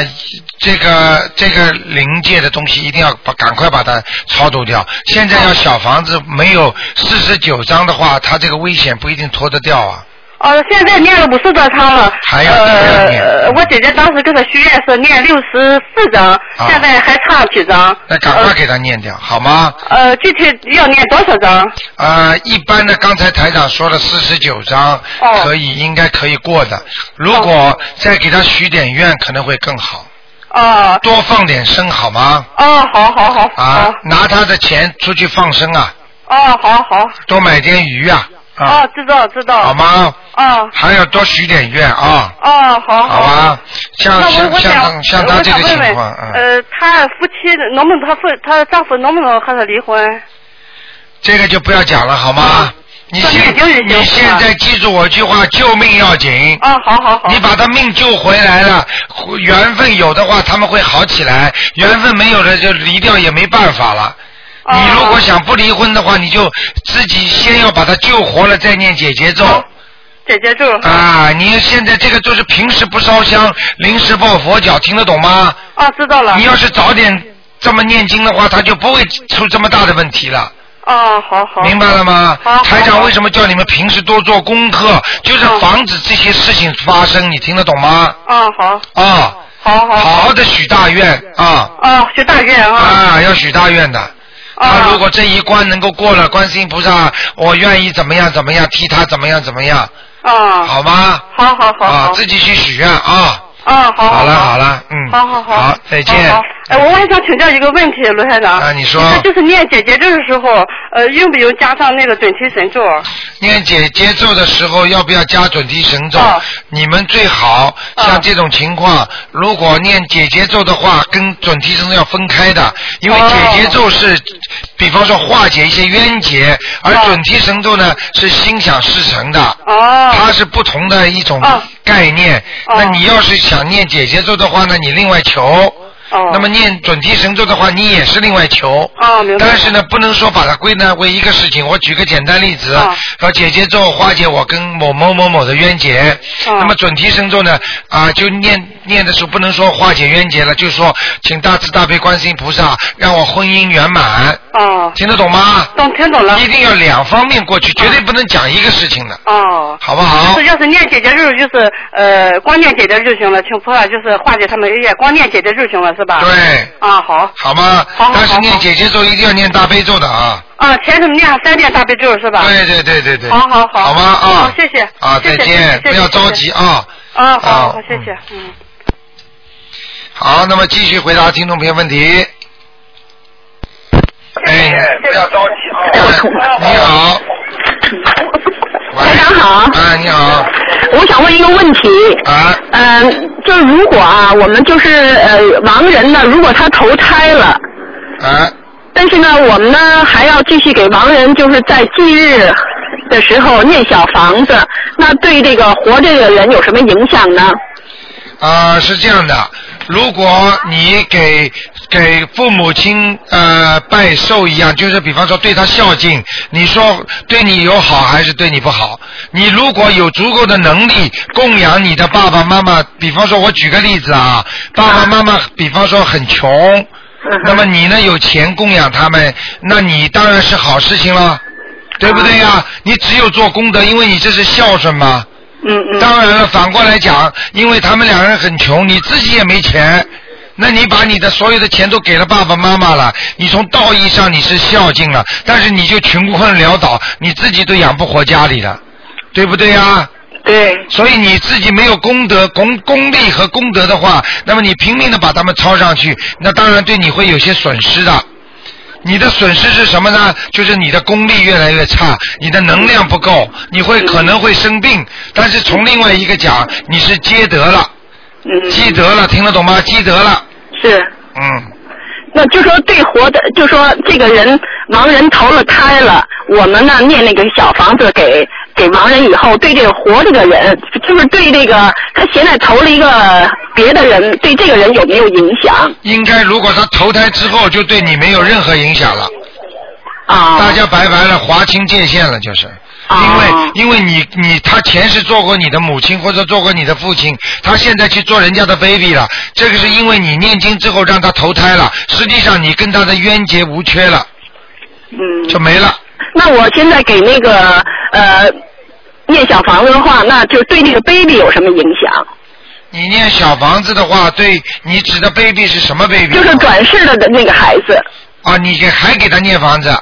这个这个灵界的东西一定要把赶快把它超度掉。现在要小房子没有四十九张的话，它这个危险不一定脱得掉啊。哦，现在念了五十多张了。还要念呃，我姐姐当时跟她许愿是念六十四张，啊现在还差几张？那赶快给她念掉，好吗？呃，具体要念多少张？呃，一般的，刚才台长说了四十九章，哦可以，应该可以过的。如果再给她许点愿，可能会更好。哦多放点生好吗？哦，好好好，啊好，拿他的钱出去放生啊，哦，好好，多买点鱼啊，啊，哦，知道知道。好？吗？哦还要多许点愿啊，哦，好好吧？像像像他像他这个情况，嗯，呃，他夫妻能不能他夫他丈夫能不能和他离婚？这个就不要讲了，好吗？你现你现在记住我一句话，救命要紧。啊，好好好。你把他命救回来了，缘分有的话他们会好起来，缘分没有的就离掉也没办法了。哦你如果想不离婚的话，你就自己先要把他救活了，再念姐姐咒。姐姐咒。啊，你现在这个就是平时不烧香，临时抱佛脚，听得懂吗？啊，知道了。你要是早点这么念经的话，他就不会出这么大的问题了。哦，好好。明白了吗？好台长为什么叫你们平时多做功课，就是防止这些事情发生，你听得懂吗？啊，好，啊，好好。好好的许大愿啊啊，许大愿啊。啊，要许大愿的。他啊如果这一关能够过了，观世音菩萨，我愿意怎么样怎么样，替他怎么样怎么样，啊。好吗？好好好啊，。自己去许愿啊。啊，好。好了好了，嗯。好好好。好，再见。好哎，我还想请教一个问题，罗台长。啊你说那就是念姐姐咒的时候，呃，用不用加上那个准提神咒？念姐姐咒的时候要不要加准提神咒？啊你们最好像这种情况，如果念姐姐咒的话，跟准提神咒要分开的，因为哦姐姐咒是，比方说化解一些冤结，而哦准提神咒呢是心想事成的。哦。它是不同的一种哦概念。哦那你要是想念姐姐咒的话呢，你另外求。哦。那么念准提神咒的话，你也是另外求。哦，明白。但是呢，不能说把它归纳为一个事情。我举个简单例子，啊说姐姐咒化解我跟某某某某的冤结。啊那么准提神咒呢，啊，就念念的时候不能说化解冤结了，就说请大慈大悲观世音菩萨让我婚姻圆满，哦。听得懂吗？懂，听懂了。一定要两方面过去，绝对不能讲一个事情的，哦。好不好就？是要是念姐姐咒，就是呃，光念姐姐就行了，请菩萨就是化解他们冤，光念姐姐就行了，是吧？。对，啊，好。好吗？好好但是念姐姐咒一定要念大悲咒的啊。啊，前头念三遍大悲咒是吧？对对对对对。好好好好吗？啊好。谢谢啊，再见，不要着急啊。啊，好，啊好，谢谢，嗯。好，那么继续回答听众朋友问题。哎，不要着急啊！你好，喂台长好啊，你好，我想问一个问题，啊，嗯、就是如果啊，我们就是呃亡人呢，如果他投胎了，啊，但是呢，我们呢还要继续给亡人就是在忌日的时候念小房子，那对这个活着的人有什么影响呢？啊，是这样的，如果你给给父母亲呃拜寿一样，就是比方说对他孝敬，你说对你有好还是对你不好？你如果有足够的能力供养你的爸爸妈妈，比方说我举个例子啊，爸爸妈妈比方说很穷，那么你呢有钱供养他们，那你当然是好事情了，对不对呀、你只有做功德，因为你这是孝顺嘛。嗯嗯。当然了，反过来讲，因为他们两个人很穷，你自己也没钱，那你把你的所有的钱都给了爸爸妈妈了，你从道义上你是孝敬了，但是你就穷困潦倒，你自己都养不活家里了，对不对呀？对。所以你自己没有功德、功功力和功德的话，那么你拼命的把他们抄上去，那当然对你会有些损失的。你的损失是什么呢？就是你的功力越来越差，你的能量不够，你会可能会生病。但是从另外一个讲，你是积德了，嗯。积德了，听得懂吗？积德了，是。嗯，那就说对活的，就说这个人亡人投了胎了，我们呢念那个小房子给给亡人以后，对这个活这个人，就是对这个他现在投了一个别的人，对这个人有没有影响？应该如果他投胎之后，就对你没有任何影响了。啊。大家拜拜了，划清界限了，就是。因为因为你你他前世做过你的母亲或者做过你的父亲，他现在去做人家的 baby 了，这个是因为你念经之后让他投胎了，实际上你跟他的冤结无缺了，嗯。就没了。那我现在给那个呃念小房子的话，那就对那个 baby 有什么影响？你念小房子的话，对你指的 baby 是什么 baby？就是转世了的那个孩子。啊，你给还给他念房子？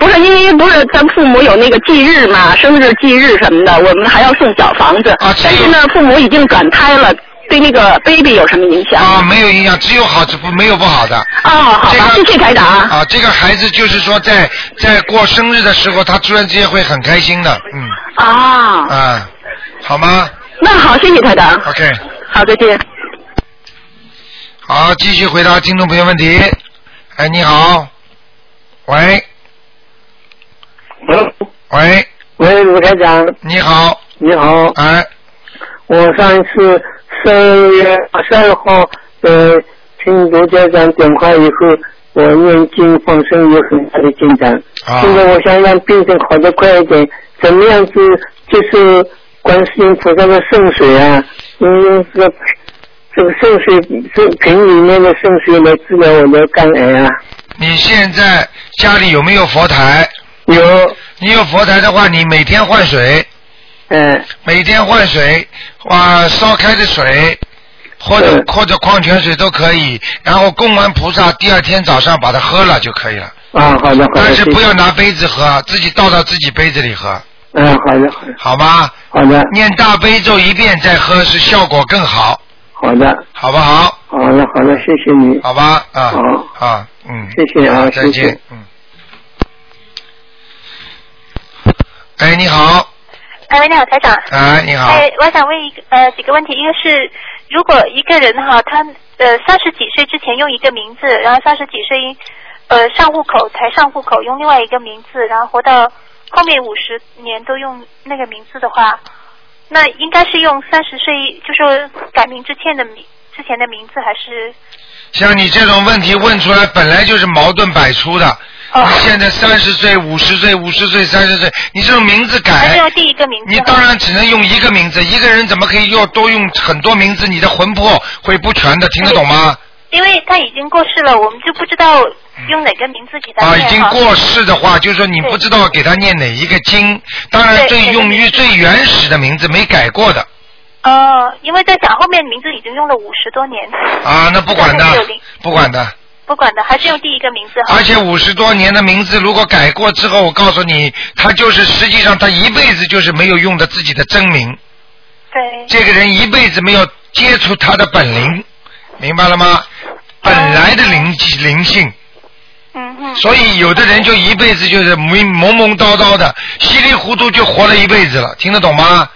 不是，因为不是咱父母有那个忌日嘛，生日忌日什么的，我们还要送小房子。啊，但是呢，父母已经转胎了，对那个 baby 有什么影响？啊，没有影响，只有好，只不没有不好的。哦，好吧，谢谢台长。啊，这个孩子就是说在在过生日的时候，他突然之间会很开心的，嗯。啊。啊，好吗那好，谢谢台长。？OK，好，再见。好，继续回答听众朋友问题。哎，你好，喂，喂，喂，卢台长。你好。你好。哎。我上一次十二月二十二号，呃，听卢家长电话以后，我念经放生有很大的进展。啊现在我想让病情好的快一点，怎么样子就是观世音菩萨的圣水啊，用用这个这个圣水这瓶里面的圣水来治疗我的肝癌啊。你现在家里有没有佛台？有。你有佛台的话，你每天换水。嗯。每天换水，哇，烧开的水，或者或者矿泉水都可以，然后供完菩萨，第二天早上把它喝了就可以了。啊，好的好的。但是不要拿杯子喝，自己倒到自己杯子里喝，嗯，好的好的。好吗？好的。念大悲咒一遍再喝是效果更好，好的。好不好？好的好的，谢谢你。好吧，啊，好啊，嗯，谢谢啊好再见，嗯。哎，你好，哎，喂，你好，台长。哎，你好，哎，我想问一个呃几个问题，一个是如果一个人哈，他呃三十几岁之前用一个名字，然后三十几岁呃上户口才上户口用另外一个名字，然后活到后面五十年都用那个名字的话，那应该是用三十岁就是改名之前的名之前的名字，还是像你这种问题问出来，本来就是矛盾百出的。哦你现在三十岁、五十岁、五十岁、三十岁，你这种名字改，还是用第一个名字？你当然只能用一个名字。一个人怎么可以要多用很多名字？你的魂魄会不全的，听得懂吗？因为他已经过世了，我们就不知道用哪个名字给他啊，已经过世的话，就是说你不知道给他念哪一个经。当然，最用于最原始的名字没改过的哦，因为在讲后面名字已经用了五十多年。啊，那不管的 不管的。不管的，还是用第一个名字哈。而且五十多年的名字，如果改过之后，我告诉你，他就是实际上他一辈子就是没有用的自己的真名。对。这个人一辈子没有接触他的本灵，明白了吗？本来的灵灵性。嗯嗯。所以有的人就一辈子就是懵懵懵叨叨的，稀里糊涂就活了一辈子了，听得懂吗？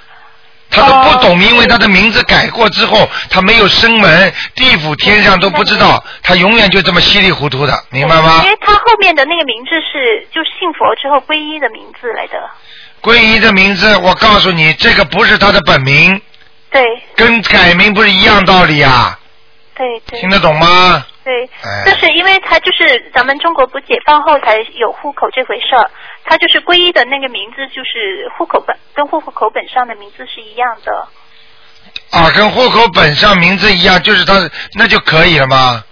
他都不懂，因为他的名字改过之后，他没有生门，地府天上都不知道，他永远就这么稀里糊涂的，明白吗因？为他后面的那个名字是就是信佛之后皈依的名字来的。皈依的名字，我告诉你，这个不是他的本名，对跟改名不是一样道理啊？对对。听得懂吗？对，哎但是因为他就是咱们中国不解放后才有户口这回事儿，他就是皈依的那个名字就是户口本跟户口本上的名字是一样的。啊，跟户口本上名字一样，就是他那就可以了吗？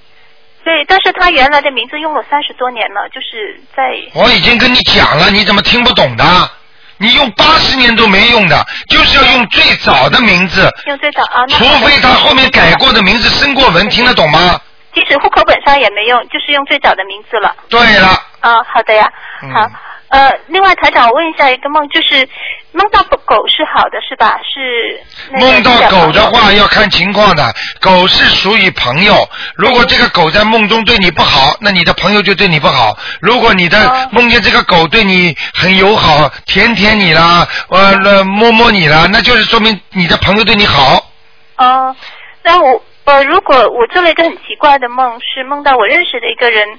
对，但是他原来的名字用了三十多年了，就是在我已经跟你讲了，你怎么听不懂的？你用八十年都没用的，就是要用最早的名字，用最早啊。那除非他后面改过的名字申过文，听得懂吗？即使户口本上也没用，就是用最早的名字了。对了，啊，好的呀，嗯好。呃，另外台长，我问一下一个梦，就是梦到狗是好的是吧？是梦到狗的话要看情况的，狗是属于朋友。如果这个狗在梦中对你不好，那你的朋友就对你不好。如果你哦的梦见这个狗对你很友好，舔舔你啦，呃，呃摸摸你啦，那就是说明你的朋友对你好。哦，那我呃，如果我做了一个很奇怪的梦，是梦到我认识的一个人，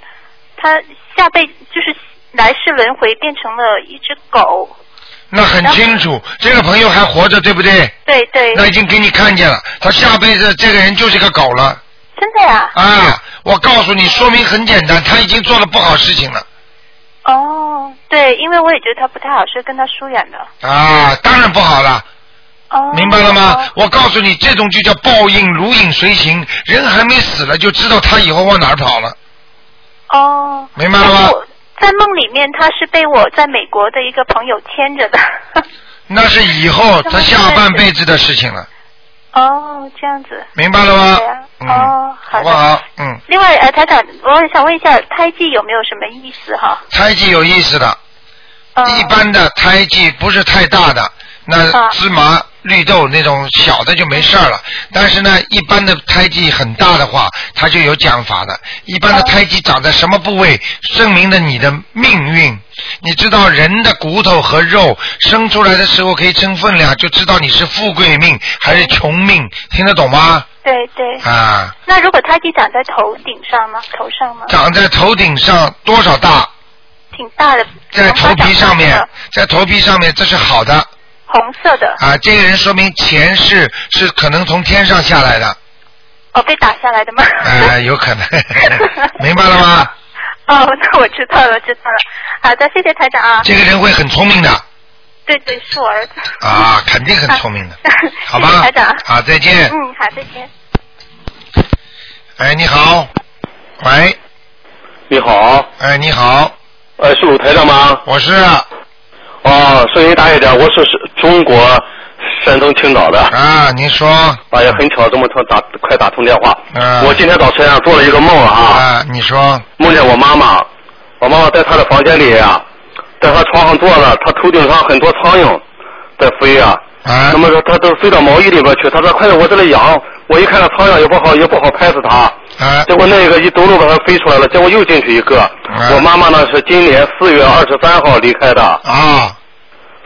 他下辈就是来世轮回变成了一只狗。那很清楚，这个朋友还活着，对不对？对对。那已经给你看见了，他下辈子这个人就是个狗了。真的呀？啊，我告诉你，说明很简单，他已经做了不好事情了。哦，对，因为我也觉得他不太好，是跟他疏远的。啊，当然不好了。哦。明白了吗？我告诉你，这种就叫报应，如影随形。人还没死了，就知道他以后往哪儿跑了。哦。明白了吗？在梦里面，他是被我在美国的一个朋友牵着的。那是以后 他下半辈子的事情了，哦，这样子。明白了吗对啊？嗯，哦，好的。好不好？嗯，另外，呃，台长，我想问一下，胎记有没有什么意思哈？胎记有意思的，哦一般的胎记不是太大的，那啊芝麻、绿豆那种小的就没事儿了。但是呢，一般的胎记很大的话，它就有讲法的。一般的胎记长在什么部位，证明了你的命运。你知道人的骨头和肉生出来的时候可以称分量，就知道你是富贵命还是穷命，听得懂吗？对对。啊，那如果胎记长在头顶上吗？头上吗？长在头顶上多少大？挺大的。在头皮上面在头皮上面，这是好的。红色的。啊，这个人说明前世是可能从天上下来的，哦，被打下来的吗？呃，有可能，明白了吗？哦，那我知道了，知道了。好的，谢谢台长啊。这个人会很聪明的对对，是我儿子。啊，肯定很聪明的，好谢谢吗台长。？好，再见。嗯，好，再见。哎，你好，喂，你好，哎，你好，呃，是鲁台长吗？我是。哦，声音大一点，我是是中国山东青岛的。啊，您说。哎呀，很巧，这么通打快打通电话。啊。我今天早晨啊做了一个梦啊。啊，你说。梦见我妈妈，我妈妈在她的房间里啊，在她床上坐着，她头顶上很多苍蝇在飞啊。啊。那么说她都飞到毛衣里边去，她说快点，我这里痒。我一看到苍蝇也不好，也不好拍死它。啊。结果那个一走路把它飞出来了，结果又进去一个。我妈妈呢是今年四月二十三号离开的。啊。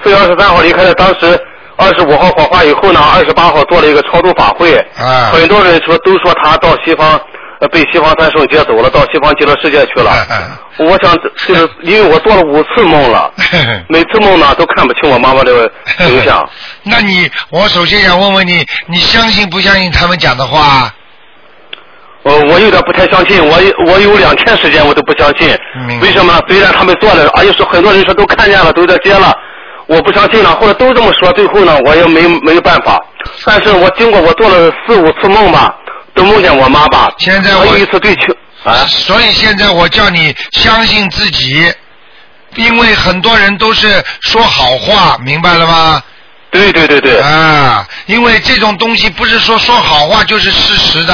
四月二十三号离开的，当时二十五号火化以后呢，二十八号做了一个超度法会。啊。很多人说都说他到西方，呃，被西方三圣接走了，到西方极乐世界去了。我想就是，因为我做了五次梦了，每次梦呢都看不清我妈妈的形象。那你，我首先想问问你，你相信不相信他们讲的话？呃，我有点不太相信，我我有两天时间我都不相信。为什么？虽然他们做了，而且说很多人说都看见了，都在接了，我不相信了，或者都这么说，最后呢，我也没没有办法。但是我经过我做了四五次梦吧，都梦见我妈吧。现在我有一次对球啊，所以现在我叫你相信自己，因为很多人都是说好话，明白了吗？对对对对。啊，因为这种东西不是说说好话就是事实的。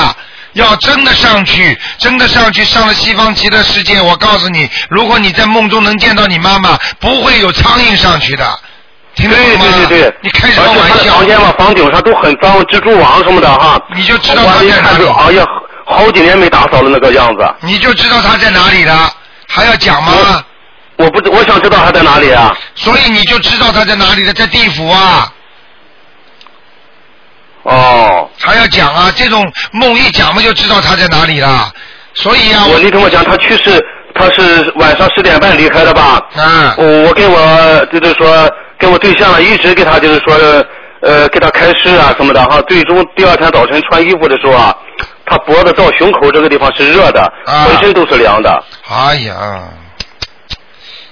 要真的上去，真的上去上了西方极乐世界，我告诉你，如果你在梦中能见到你妈妈，不会有苍蝇上去的，听得懂吗？对对对，你开什么玩笑？房间嘛，房顶上都很脏，蜘蛛网什么的哈。你就知道他在哪里哎呀，好几年没打扫了那个样子。你就知道他在哪里了，还要讲吗？我不知，我想知道他在哪里啊。所以你就知道他在哪里了，在地府啊。哦。他要讲啊，这种梦一讲嘛，就知道他在哪里了。所以啊，我你听我讲，他去世，他是晚上十点半离开的吧？嗯。我我跟我就是说跟我对象呢，一直给他就是说呃给他开示啊什么的哈。最终第二天早晨穿衣服的时候啊，他脖子到胸口这个地方是热的，啊浑身都是凉的。哎呀，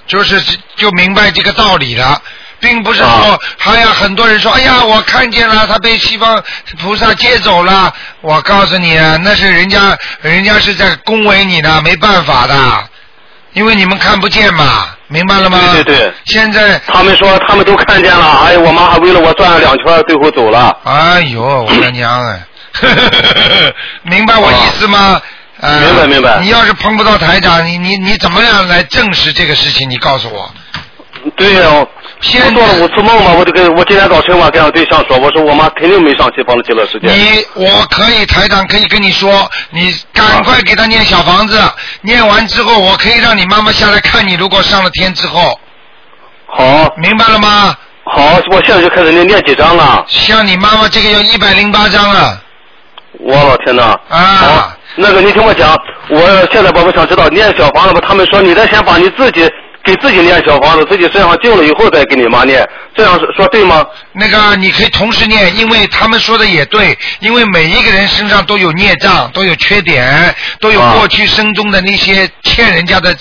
就是就明白这个道理了。并不是说，还有很多人说，哎呀，我看见了，他被西方菩萨接走了。我告诉你啊，那是人家，人家是在恭维你的，没办法的，因为你们看不见嘛，明白了吗？对对对。现在他们说他们都看见了，哎呀，我妈还为了我转了两圈，最后走了。哎呦，我的娘哎！明白我意思吗？呃明白明白你要是碰不到台长，你你你怎么样来证实这个事情？你告诉我。对呀、先做了五次梦嘛，我就跟我今天早晨我跟我对象说，我说我妈肯定没上西方的极乐世界。你我可以台长可以跟你说，你赶快给他念小房子，念完之后我可以让你妈妈下来看你。如果上了天之后，好，明白了吗？好，我现在就开始念念几张了？像你妈妈这个要一百零八张了。我老天呐！啊，好，那个你听我讲，我现在宝宝想知道念小房子吧，他们说你得先把你自己给自己念小房子，自己身上净了以后再给你妈念，这样说对吗？那个你可以同时念，因为他们说的也对，因为每一个人身上都有孽障，都有缺点，都有过去生中的那些欠人家的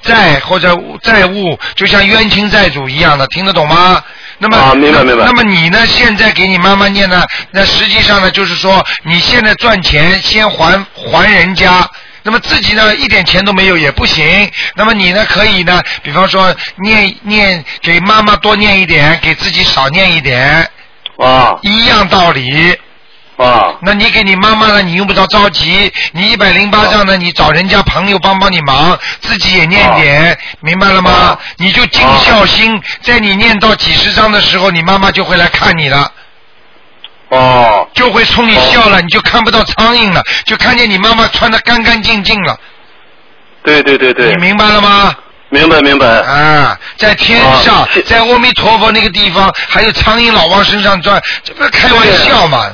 债或者债务，就像冤亲债主一样的，听得懂吗？那么，啊明白明白那么你呢？现在给你妈妈念呢？那实际上呢，就是说你现在赚钱先还还人家。那么自己呢一点钱都没有也不行。那么你呢可以呢，比方说念念给妈妈多念一点，给自己少念一点。啊。一样道理。啊。那你给你妈妈呢，你用不着着急。你一百零八章呢，你找人家朋友帮帮你忙，自己也念点，明白了吗？你就尽孝心，在你念到几十章的时候，你妈妈就会来看你了。哦。就会冲你笑了，你就看不到苍蝇了，就看见你妈妈穿的干干净净了。对对对对。你明白了吗？明白明白。啊，在天上，在阿弥陀佛那个地方，还有苍蝇老往身上转，这不是开玩笑嘛？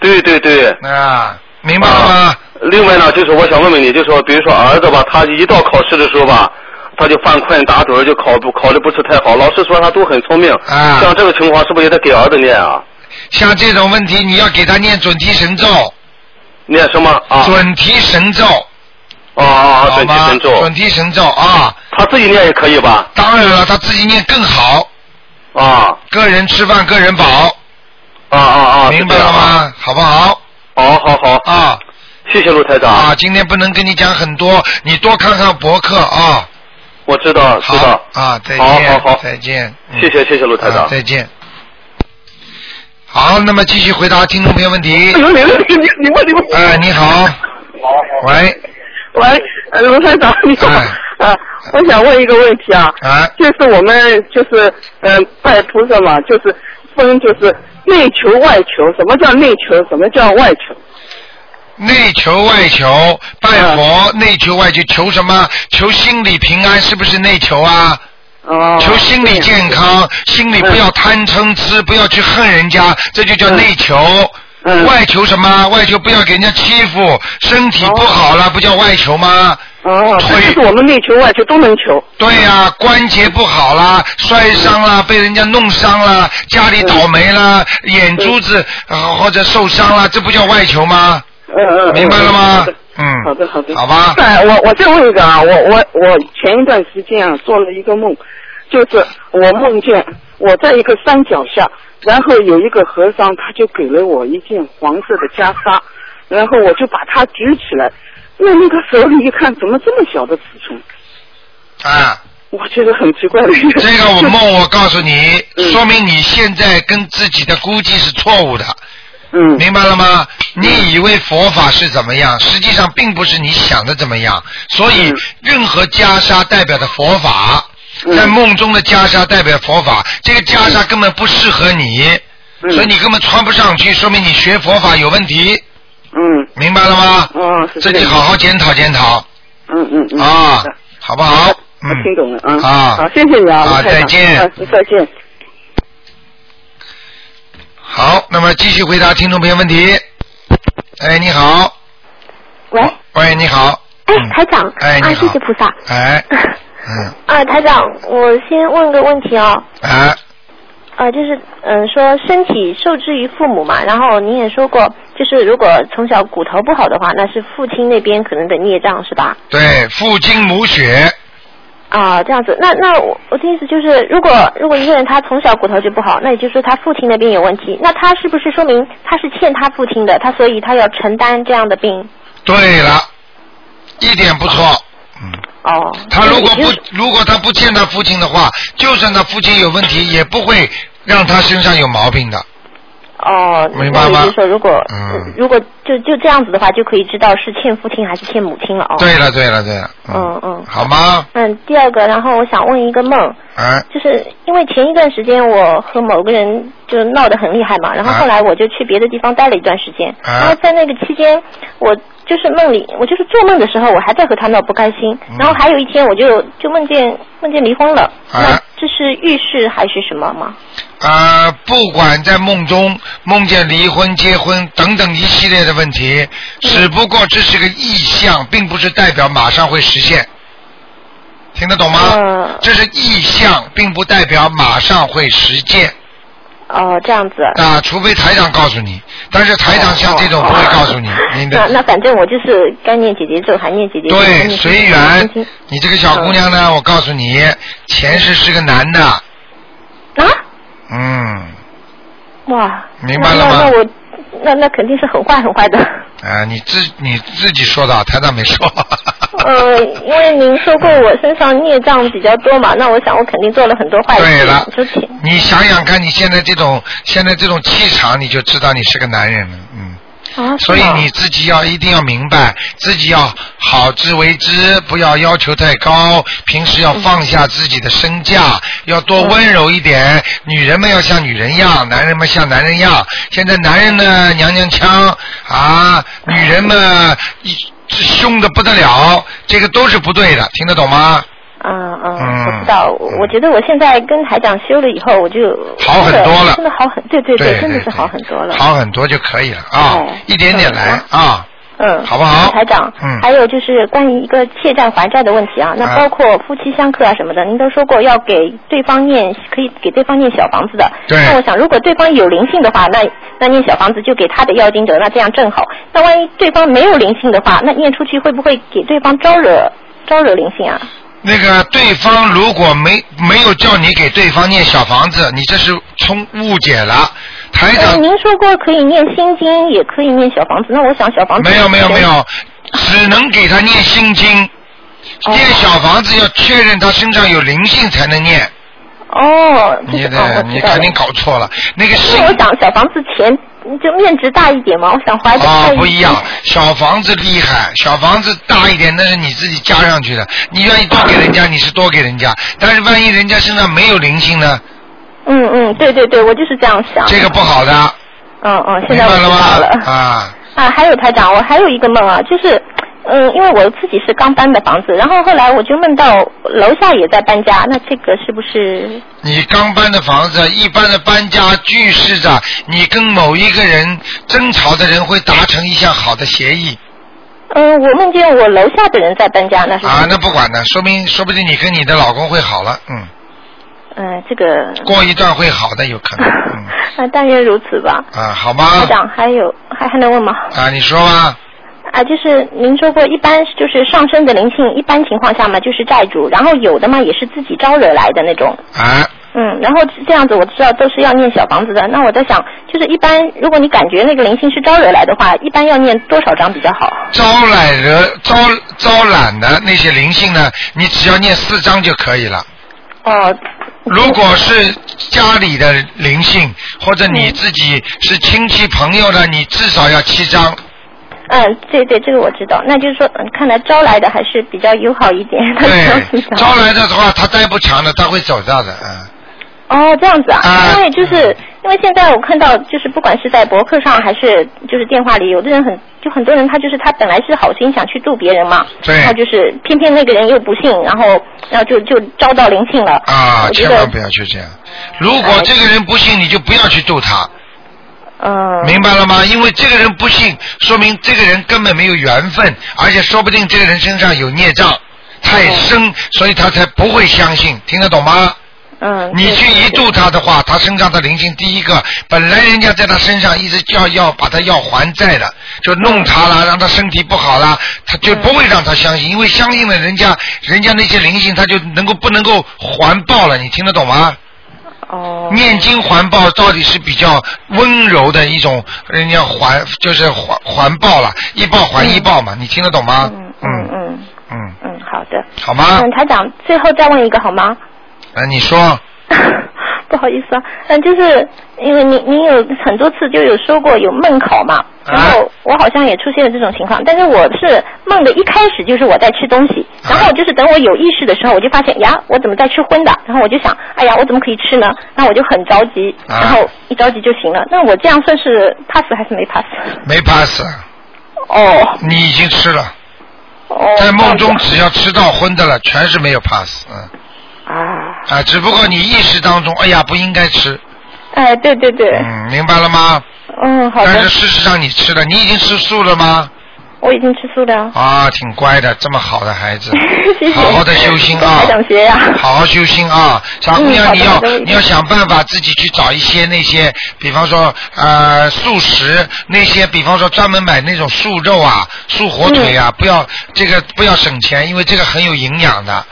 对对对。啊，明白了吗？另外呢，就是我想问问你，就说比如说儿子吧，他一到考试的时候吧，他就犯困打盹，就考不考的不是太好。老师说他都很聪明。啊。像这个情况，是不是也得给儿子念啊？像这种问题，你要给他念准提神咒。念什么啊？准提神咒。哦哦哦，准提神咒。准提神咒啊。他自己念也可以吧？当然了，他自己念更好。啊。个人吃饭，个人饱。啊啊啊！明白了吗？好不好？好好好。啊。谢谢陆台长。啊，今天不能跟你讲很多，你多看看博客啊。我知道，知道。啊，再见。好好好再见。嗯谢谢谢谢陆台长。啊再见。好，那么继续回答听众朋友问题。你你你你问你问。哎，你好。喂。喂，呃卢台长，你好。啊，我想问一个问题啊。啊。就是我们就是嗯、呃拜菩萨嘛，就是分就是内求外求，什么叫内求，什么叫外求？内求外求，拜佛内求外求，求什么？求心理平安，是不是内求啊？哦。求心理健康，心里不要贪嗔痴，不要去恨人家，这就叫内求。外求什么？外求不要给人家欺负，身体不好了，不叫外求吗？哦，这就是我们内求外求都能求。对呀、关节不好啦，摔伤啦，被人家弄伤啦，家里倒霉啦，眼珠子呃或者受伤啦，这不叫外求吗？嗯嗯。明白了吗？嗯。好的好的。好吧。哎，我我再问一个啊，我我我前一段时间啊做了一个梦，就是我梦见我在一个山脚下，然后有一个和尚，他就给了我一件黄色的袈裟，然后我就把它举起来，那那个手里一看，怎么这么小的尺寸？啊。我觉得很奇怪的。这个我梦，我告诉你，说明你现在跟自己的估计是错误的。嗯。明白了吗？你以为佛法是怎么样，实际上并不是你想的怎么样。所以，任何袈裟代表的佛法，在梦中的袈裟代表佛法，这个袈裟根本不适合你，所以你根本穿不上去，说明你学佛法有问题。嗯。明白了吗？嗯。自己好好检讨检讨。嗯嗯嗯。啊，好不好？我听懂了啊。啊好，谢谢你啊。啊再见啊再见。好，那么继续回答听众朋友问题。哎，你好。喂。喂，你好。哎，台长。啊，哎你好谢谢菩萨。哎。嗯。啊，台长，我先问个问题哦。啊。呃，就是嗯，说身体受制于父母嘛，然后您也说过，就是如果从小骨头不好的话，那是父亲那边可能的孽障是吧？对，父精母血。啊，这样子，那那我我的意思就是，如果如果一个人他从小骨头就不好，那也就是说他父亲那边有问题，那他是不是说明他是欠他父亲的，他所以他要承担这样的病？对了，一点不错。哦。他如果不如果他不欠他父亲的话，就算他父亲有问题，也不会让他身上有毛病的。哦，明白吗就是说，如果、嗯如果就就这样子的话，就可以知道是欠父亲还是欠母亲了哦。对了，对了，对了，嗯嗯。好吗？嗯，第二个，然后我想问一个梦，啊，就是因为前一段时间我和某个人就闹得很厉害嘛，然后后来我就去别的地方待了一段时间，啊然后在那个期间，我就是梦里，我就是做梦的时候，我还在和他闹不开心，嗯然后还有一天我就就梦见梦见离婚了，啊那这是预示还是什么吗？啊，不管在梦中梦见离婚、结婚等等一系列的问题，嗯只不过这是个意象，并不是代表马上会实现。听得懂吗？嗯这是意象，并不代表马上会实践。哦，这样子。啊，除非台长告诉你，但是台长像这种不会告诉你，明白那那反正我就是该念姐姐咒还念姐姐咒，对随缘。你这个小姑娘呢，我告诉你，前世是个男的。啊？嗯，哇，明白了吗那那肯定是很坏很坏的。啊，你自你自己说的，台长没说。呃，因为您说过我身上孽障比较多嘛，那我想我肯定做了很多坏事。对了就挺你想想看，你现在这种现在这种气场，你就知道你是个男人了，嗯。啊，所以你自己要一定要明白，自己要好自为之，不要要求太高。平时要放下自己的身价，要多温柔一点。女人们要像女人一样，男人们像男人一样。现在男人呢娘娘腔啊，女人们一凶的不得了，这个都是不对的，听得懂吗？嗯嗯，我知道。我我觉得我现在跟台长修了以后，我就好很多了真的好很，对对对真的是好很多了。好很多就可以了啊，一点点来啊。嗯，好不好台长，嗯还有就是关于一个欠债还债的问题啊，那啊包括夫妻相克啊什么的，您都说过要给对方念，可以给对方念小房子的。对那我想，如果对方有灵性的话，那那念小房子就给他的要经者，那这样正好。那万一对方没有灵性的话，那念出去会不会给对方招惹招惹灵性啊？那个对方如果没没有叫你给对方念小房子，你这是冲误解了。台呃，长您说过可以念心经，也可以念小房子，那我想小房子没有没有没有，只能给他念心经。哦念小房子要确认他身上有灵性才能念，哦，你的你肯定搞错了。那个因心为我想小房子钱就面值大一点嘛，我想怀的啊不一样，小房子厉害，小房子大一点那是你自己加上去的，你愿意多给人家你是多给人家，但是万一人家身上没有灵性呢，嗯嗯，对对对，我就是这样想。这个不好的，嗯嗯，现明在我知道白了吗了。？啊，啊，还有台长，我还有一个梦啊，就是，嗯，因为我自己是刚搬的房子，然后后来我就梦到楼下也在搬家，那这个是不是？你刚搬的房子，一般的搬家预示着你跟某一个人争吵的人会达成一项好的协议嗯，我梦见我楼下的人在搬家，那是啊，那不管了，说明说不定你跟你的老公会好了，嗯，嗯，这个过一段会好的有可能，嗯啊，但愿如此吧。啊，好吗？台长，还有还还能问吗？啊，你说吧，啊，就是您说过，一般就是上升的灵性，一般情况下嘛就是债主，然后有的嘛也是自己招惹来的那种。啊，嗯，然后这样子我知道都是要念小房子的。那我在想，就是一般如果你感觉那个灵性是招惹来的话，一般要念多少张比较好？招揽惹招招揽的那些灵性呢，你只要念四张就可以了。哦。如果是家里的灵性，或者你自己是亲戚朋友的，你至少要七章。嗯，对对，这个我知道。那就是说，嗯，看来招来的还是比较友好一点。对，招来的话，他待不长的，他会走掉的，嗯。哦，这样子啊，因为就是因为现在我看到，就是不管是在博客上还是就是电话里，有的人很就很多人他就是他本来是好心想去度别人嘛，对然后就是偏偏那个人又不信，然后然后就就招到灵性了。啊，千万不要去这样。如果这个人不信，你就不要去度他。嗯。明白了吗？因为这个人不信，说明这个人根本没有缘分，而且说不定这个人身上有孽障太深，所以他才不会相信。听得懂吗？嗯。你去一度他的话，他身上的灵性，第一个，本来人家在他身上一直叫要把他要还债的，就弄他嗯了，让他身体不好了，他就不会让他相信，因为相信了人家，人家那些灵性，他就能够不能够还报了？你听得懂吗？哦。念经环抱到底是比较温柔的一种，人家环就是环环抱了，一抱还一抱嘛，你听得懂吗？嗯嗯嗯嗯嗯，好的。好吗嗯，台长，最后再问一个好吗？啊，你说 不好意思啊，嗯，就是因为您您有很多次就有说过有梦考嘛，然后我好像也出现了这种情况，但是我是梦的一开始就是我在吃东西，然后就是等我有意识的时候，我就发现呀，我怎么在吃荤的？然后我就想，哎呀，我怎么可以吃呢？然后我就很着急，啊然后一着急就行了。那我这样算是 pass 还是没 pass？没 pass，哦你已经吃了，哦，在梦中只要吃到荤的了，全是没有 pass，嗯。啊。啊，只不过你意识当中，哎呀，不应该吃，哎，对对对，嗯，明白了吗？嗯，好的但是，事实上你吃了，你已经吃素了吗？我已经吃素了。啊，挺乖的，这么好的孩子，谢谢。好好的修心啊台，长学呀。好好修心啊，小姑娘，嗯你要你要想办法自己去找一些那些，比方说呃素食，那些比方说专门买那种素肉啊、素火腿嗯啊，不要这个不要省钱，因为这个很有营养的。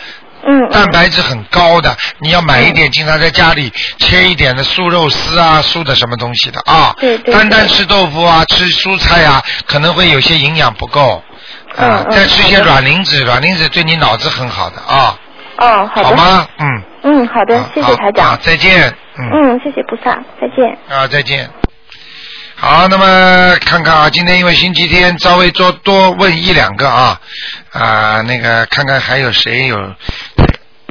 嗯蛋白质很高的，你要买一点，经常在家里切一点的素肉丝啊，素的什么东西的啊。对对单单吃豆腐啊，吃蔬菜啊，可能会有些营养不够。啊，嗯再吃一些软磷脂，软磷脂对你脑子很好的啊，哦，好的。好吗？嗯，嗯，好的，谢谢台长。好，再见。嗯。嗯，谢谢菩萨，再见。啊，再见。好，那么看看啊，今天因为星期天，稍微多多问一两个啊啊，那个看看还有谁有。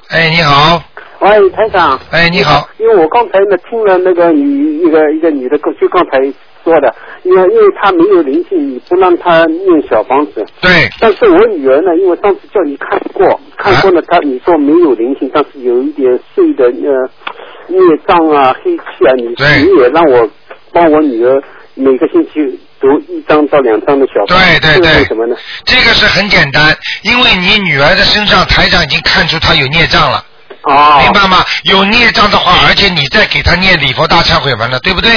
哎，你好，喂，台长。哎，你好。因为我刚才呢听了那个女一个一个女的，就刚才说的，因为因为她没有灵性，你不让她念小房子。对。但是我女儿呢，因为上次叫你看过，看过了，她你说没有灵性，但是有一点碎的呃孽障啊、黑气啊，你你也让我帮我女儿每个星期读一张到两张的小房子。对对对为什么呢？这个是很简单，因为你女儿的身上台长已经看出她有孽障了。哦。明白吗？有孽障的话，而且你再给她念礼佛大忏悔文了，对不对？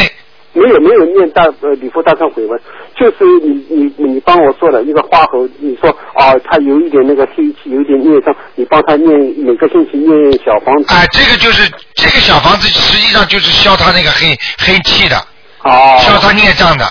没有没有念大呃礼佛大忏悔文，就是你你你帮我做的一个花猴，你说哦他有一点那个黑气，有一点孽障，你帮他念每个星期念小房子。啊，这个就是这个小房子，实际上就是消他那个黑黑气的，哦，消他孽障的，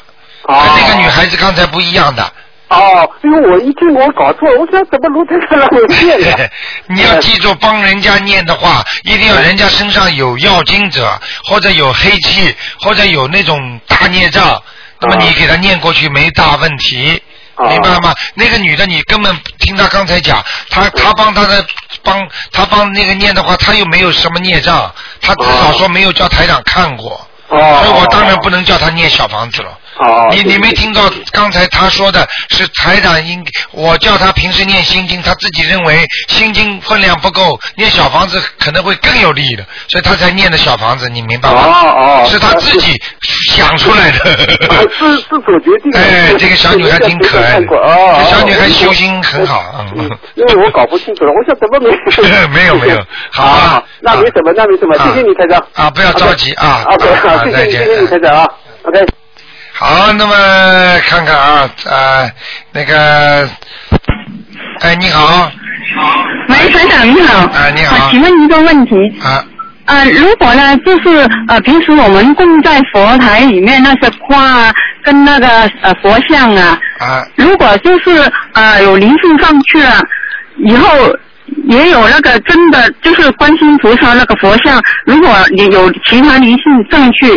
哦跟那个女孩子刚才不一样的。哦，因为我一听我搞错，我想怎么卢台长让我念的？你要记住，帮人家念的话，一定要人家身上有要经者，或者有黑气，或者有那种大孽障，那么你给他念过去没大问题。明白吗？那个女的，你根本听她刚才讲，她她帮她的帮她帮那个念的话，她又没有什么孽障，她至少说没有叫台长看过，哦所以我当然不能叫他念小房子了。哦，你你没听到刚才他说的是财长应我叫他平时念心经，他自己认为心经分量不够，念小房子可能会更有利的，所以他才念的小房子，你明白吗？哦哦是他自己想出来的。是是所决定的。哎，这个小女孩挺可爱的，哦，这小女孩修心很好，嗯，因为我搞不清楚了，我想怎么没没有 没有，好啊，那没什么，那没什么，谢谢你台长。啊，不要着急啊 OK，好，再见谢谢你台长啊。OK。好，那么看看啊，呃，那个，哎，你好，喂，台长你好。啊，你好啊请问一个问题。啊。啊，如果呢，就是呃，平时我们供在佛台里面那些花啊，跟那个呃佛像啊，啊，如果就是呃有灵性上去了，以后也有那个真的就是观世音菩萨那个佛像，如果你有其他灵性上去，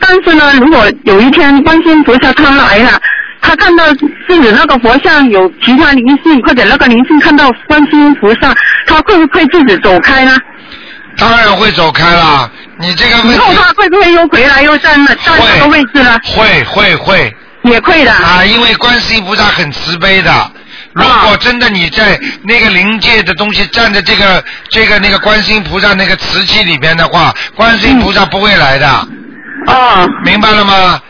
但是呢，如果有一天观世音菩萨他来了。他看到自己那个佛像有其他灵性，或者那个灵性看到观世音菩萨，他会不会自己走开呢？当然会走开了。你这个问题，以后他会不会又回来又站了站那个位置呢？会会会。也会的。啊，因为观世音菩萨很慈悲的。如果真的你在那个灵界的东西站在这个这个那个观世音菩萨那个瓷器里边的话，观世音菩萨不会来的。哦。明白了吗？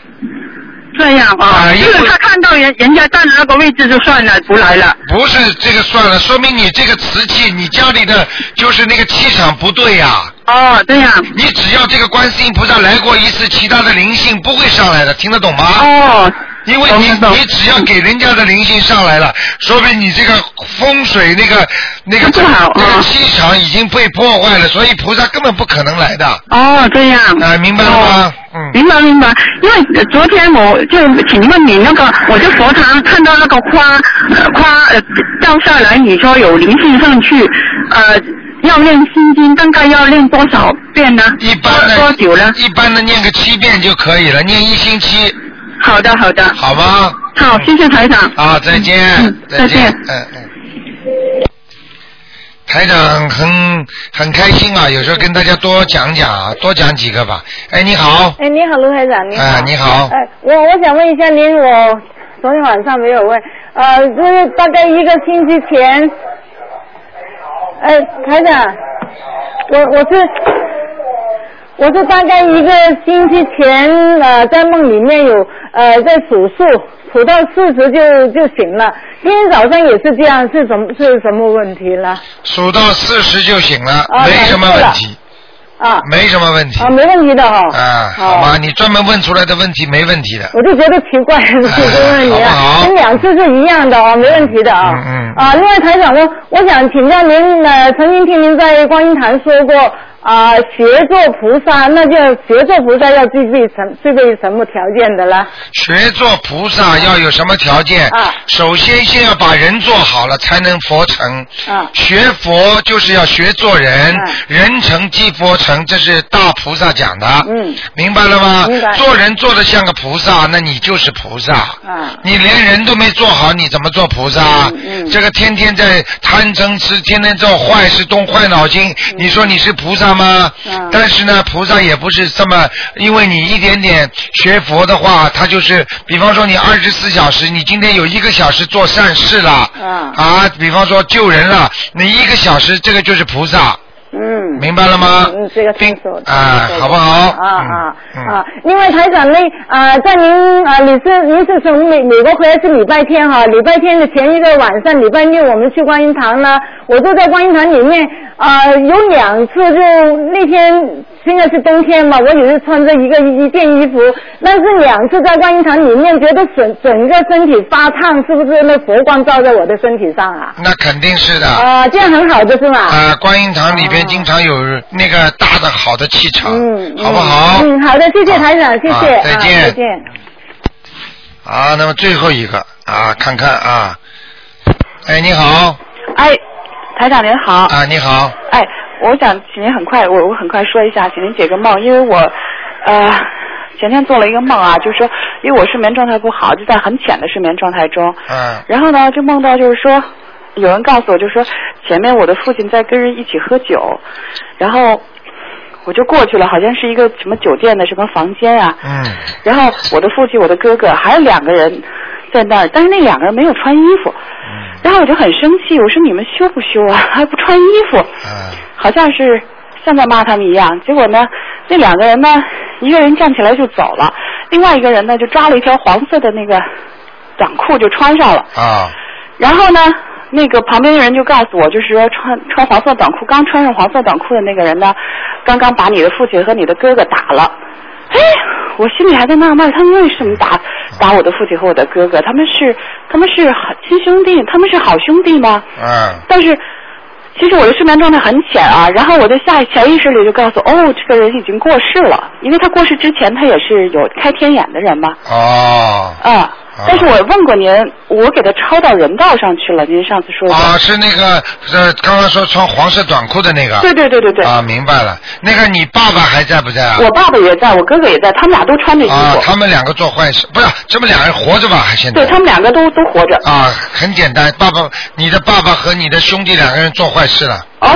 这样啊，就是他看到人人家站的那个位置就算了，不来了。不是这个算了，说明你这个瓷器，你家里的就是那个气场不对呀、哦，对呀。你只要这个观世音菩萨来过一次，其他的灵性不会上来的，听得懂吗？哦。因为你你只要给人家的灵性上来了，说明你这个风水那个那个那个气场已经被破坏了，所以菩萨根本不可能来的。哦，这样。啊，明白了吗？嗯。明白明白，因为呃昨天我就请问你那个，我就佛堂看到那个花呃花呃掉下来，你说有灵性上去，呃要念心经，大概要念多少遍呢？一般的多久呢？一般的念个七遍就可以了，念一星期。好的好的。好吗？好，谢谢台长。啊，再见，再见。嗯嗯。台长很很开心啊，有时候跟大家多讲讲啊，多讲几个吧。哎，你好，哎，你好，卢台长，你好。哎你好哎，我我想问一下您，我昨天晚上没有问，呃，就是大概一个星期前，哎，台长，我我是我是大概一个星期前呃在梦里面有呃在数数，数到四十就就醒了。今天早上也是这样，是什么是什么问题了？数到四十就醒了，啊没什么问题。啊，没什么问题。啊，没问题的哈。啊，好吗？你专门问出来的问题没问题的。我就觉得奇怪，这个问题啊，跟两次是一样的啊，没问题的啊。嗯啊，另外台长呢，我想请教您，呃，曾经听您在观音堂说过。啊，学做菩萨，那就学做菩萨要具备什具备什么条件的啦？学做菩萨要有什么条件？啊，首先先要把人做好了，才能佛成。啊，学佛就是要学做人，人成即佛成，这是大菩萨讲的。嗯，明白了吗？明白。做人做的像个菩萨，那你就是菩萨。啊，你连人都没做好，你怎么做菩萨？嗯，这个天天在贪嗔痴，天天做坏事，动坏脑筋，你说你是菩萨？吗？但是呢，菩萨也不是这么，因为你一点点学佛的话，他就是，比方说你二十四小时，你今天有一个小时做善事了，啊，比方说救人了，你一个小时这个就是菩萨。嗯，明白了吗？嗯，这个清楚啊，好不好？啊啊啊！另外台长那啊，在您啊，你是您是从美美国回来是礼拜天哈，礼拜天的前一个晚上，礼拜六我们去观音堂呢，我就在观音堂里面啊，有两次就那天现在是冬天嘛，我也是穿着一个一件衣服，但是两次在观音堂里面觉得整整个身体发烫，是不是那佛光照在我的身体上啊？那肯定是的。啊，这样很好的是吗？啊，观音堂里边经常有那个大的好的气场，嗯，好不好？嗯，好的，谢谢台长，谢谢，再见，再见。啊，那么最后一个啊，看看啊，哎，你好，哎，台长您好。啊，你好。哎，我想请您很快，我我很快说一下，请您解个梦，因为我呃前天做了一个梦啊，就是说，因为我睡眠状态不好，就在很浅的睡眠状态中，嗯，然后呢就梦到就是说，有人告诉我，就说前面我的父亲在跟人一起喝酒，然后。我就过去了，好像是一个什么酒店的什么房间啊。嗯。然后我的父亲、我的哥哥还有两个人在那儿，但是那两个人没有穿衣服。嗯。然后我就很生气，我说你们羞不羞啊？还不穿衣服？嗯。好像是像在骂他们一样。结果呢，那两个人呢，一个人站起来就走了，另外一个人呢就抓了一条黄色的那个短裤就穿上了。啊。然后呢？那个旁边的人就告诉我，就是说穿穿黄色短裤，刚穿上黄色短裤的那个人呢，刚刚把你的父亲和你的哥哥打了。哎，我心里还在纳闷，他们为什么打打我的父亲和我的哥哥？他们是他们是亲兄弟，他们是好兄弟吗？嗯。但是其实我的睡眠状态很浅啊，然后我的下潜意识里就告诉，哦，这个人已经过世了，因为他过世之前他也是有开天眼的人嘛。哦。啊。但是我问过您，我给他抄到人道上去了。您上次说的啊，是那个呃，刚刚说穿黄色短裤的那个。对对对对对。啊，明白了。那个你爸爸还在不在啊？我爸爸也在，我哥哥也在，他们俩都穿着衣服。啊，他们两个做坏事，不是，这么两人活着吧？还现在？对他们两个都都活着。啊，很简单，爸爸，你的爸爸和你的兄弟两个人做坏事了。哦。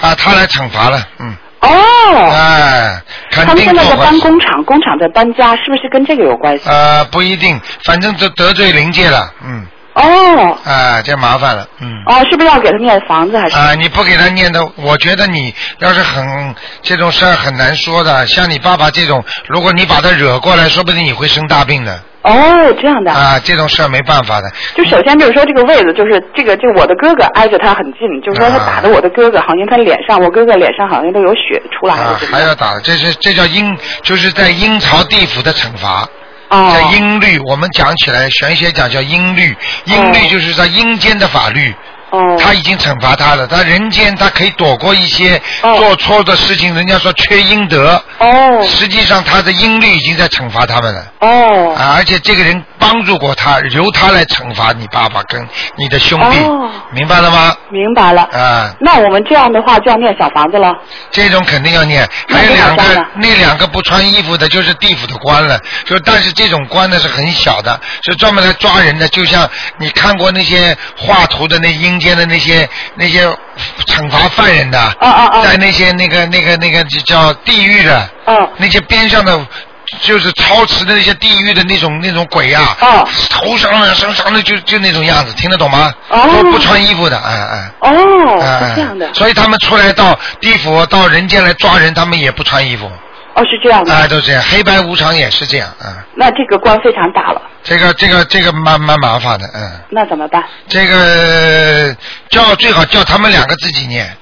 啊，他来惩罚了，嗯。哦。哎，肯他们现在在。搬工厂，工厂在搬家，是不是跟这个有关系？呃，不一定，反正就得罪灵界了，嗯。哦。啊，这麻烦了，嗯。哦，是不是要给他念房子还是？啊，你不给他念的，我觉得你要是很这种事儿很难说的。像你爸爸这种，如果你把他惹过来，说不定你会生大病的。哦，这样的。啊，这种事儿没办法的。就首先就是说这个位子，就是这个，就我的哥哥挨着他很近，就是说他打的我的哥哥，好像他脸上，我哥哥脸上好像都有血出来了。啊，还要打，这是这叫阴，就是在阴曹地府的惩罚。哦。叫阴律，我们讲起来，玄学讲叫阴律，阴律就是在阴间的法律。哦。他已经惩罚他了，他人间他可以躲过一些做错的事情，人家说缺阴德。哦。实际上他的阴律已经在惩罚他们了。哦。啊，而且这个人帮助过他，由他来惩罚你爸爸跟你的兄弟，哦明白了吗？明白了。啊，那我们这样的话就要念小房子了。这种肯定要念。还有两个，那两个不穿衣服的，就是地府的官了。就但是这种官呢是很小的，是专门来抓人的。就像你看过那些画图的那阴间的那些那些惩罚犯人的，在那些那个那个那个叫地狱的，那些边上的。就是操持的那些地狱的那种那种鬼呀、头上啊身上的就就那种样子，听得懂吗？都不穿衣服的，哎哎。哦，这样的。所以他们出来到地府、到人间来抓人，他们也不穿衣服。哦，是这样的。啊，都这样，黑白无常也是这样，啊。那这个官非常大了，这个这个这个蛮蛮麻烦的，嗯。那怎么办？这个叫最好叫他们两个自己念，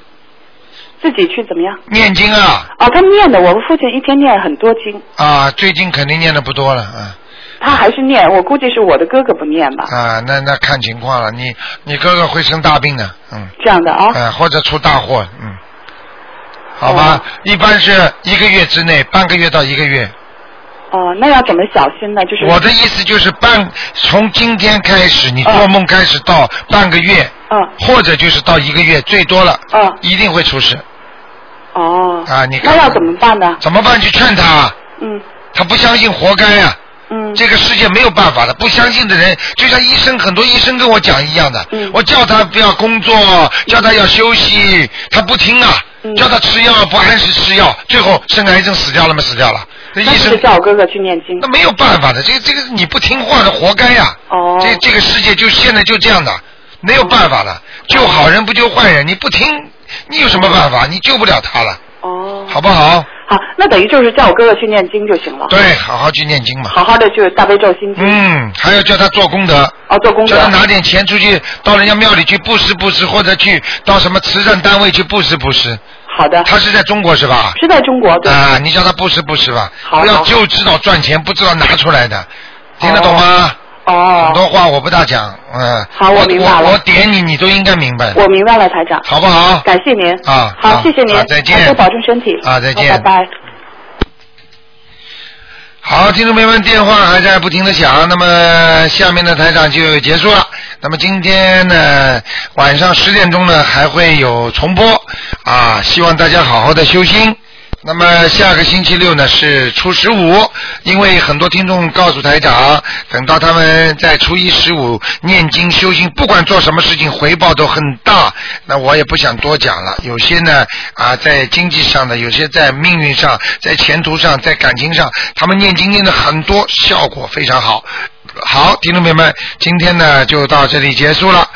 自己去怎么样？念经啊哦，他念的，我们父亲一天念很多经，啊，最近肯定念的不多了啊他还是念，我估计是我的哥哥不念吧，啊，那那看情况了，你你哥哥会生大病的，嗯，这样的啊。啊，或者出大祸，嗯，好吧，一般是一个月之内，半个月到一个月。哦，那要怎么小心呢？就是我的意思就是半从今天开始，你做梦开始到半个月，嗯，或者就是到一个月，最多了，嗯，一定会出事哦，啊！你看那要怎么办呢？怎么办？去劝他，嗯，他不相信，活该呀、嗯，这个世界没有办法的，不相信的人，就像医生，很多医生跟我讲一样的，嗯我叫他不要工作，叫他要休息，他不听啊，嗯叫他吃药不按时吃药，最后生癌症死掉了吗？死掉了。那医生叫我哥哥去念经。那没有办法的，这个这个你不听话的，活该呀、哦。这这个世界就现在就这样的，没有办法了，救好人不救坏人，你不听，你有什么办法？你救不了他了，哦。好不好？好，那等于就是叫我哥哥去念经就行了。对，好好去念经嘛。好好的去大悲咒心经。嗯，还要叫他做功德。哦，做功德。叫他拿点钱出去到人家庙里去布施布施，或者去到什么慈善单位去布施布施。好的。他是在中国是吧？是在中国对。啊，你叫他布施布施吧，好不要好就知道赚钱，不知道拿出来的，听得懂吗？哦。很多话我不大讲，嗯。好我明白了我点你，你都应该明白。我明白了，台长。好不好？感谢您。啊。好，谢谢您。好再见多保重身体。啊再见拜拜。好，听众朋友们，电话还在不停的响，那么下面的台长就结束了。那么今天呢，晚上十点钟呢还会有重播啊，希望大家好好的修心。那么下个星期六呢是初十五，因为很多听众告诉台长，等到他们在初一十五念经修行，不管做什么事情回报都很大。那我也不想多讲了，有些呢啊在经济上的，有些在命运上，在前途上，在感情上，他们念经念的很多，效果非常好。好，听众朋友们，今天呢就到这里结束了。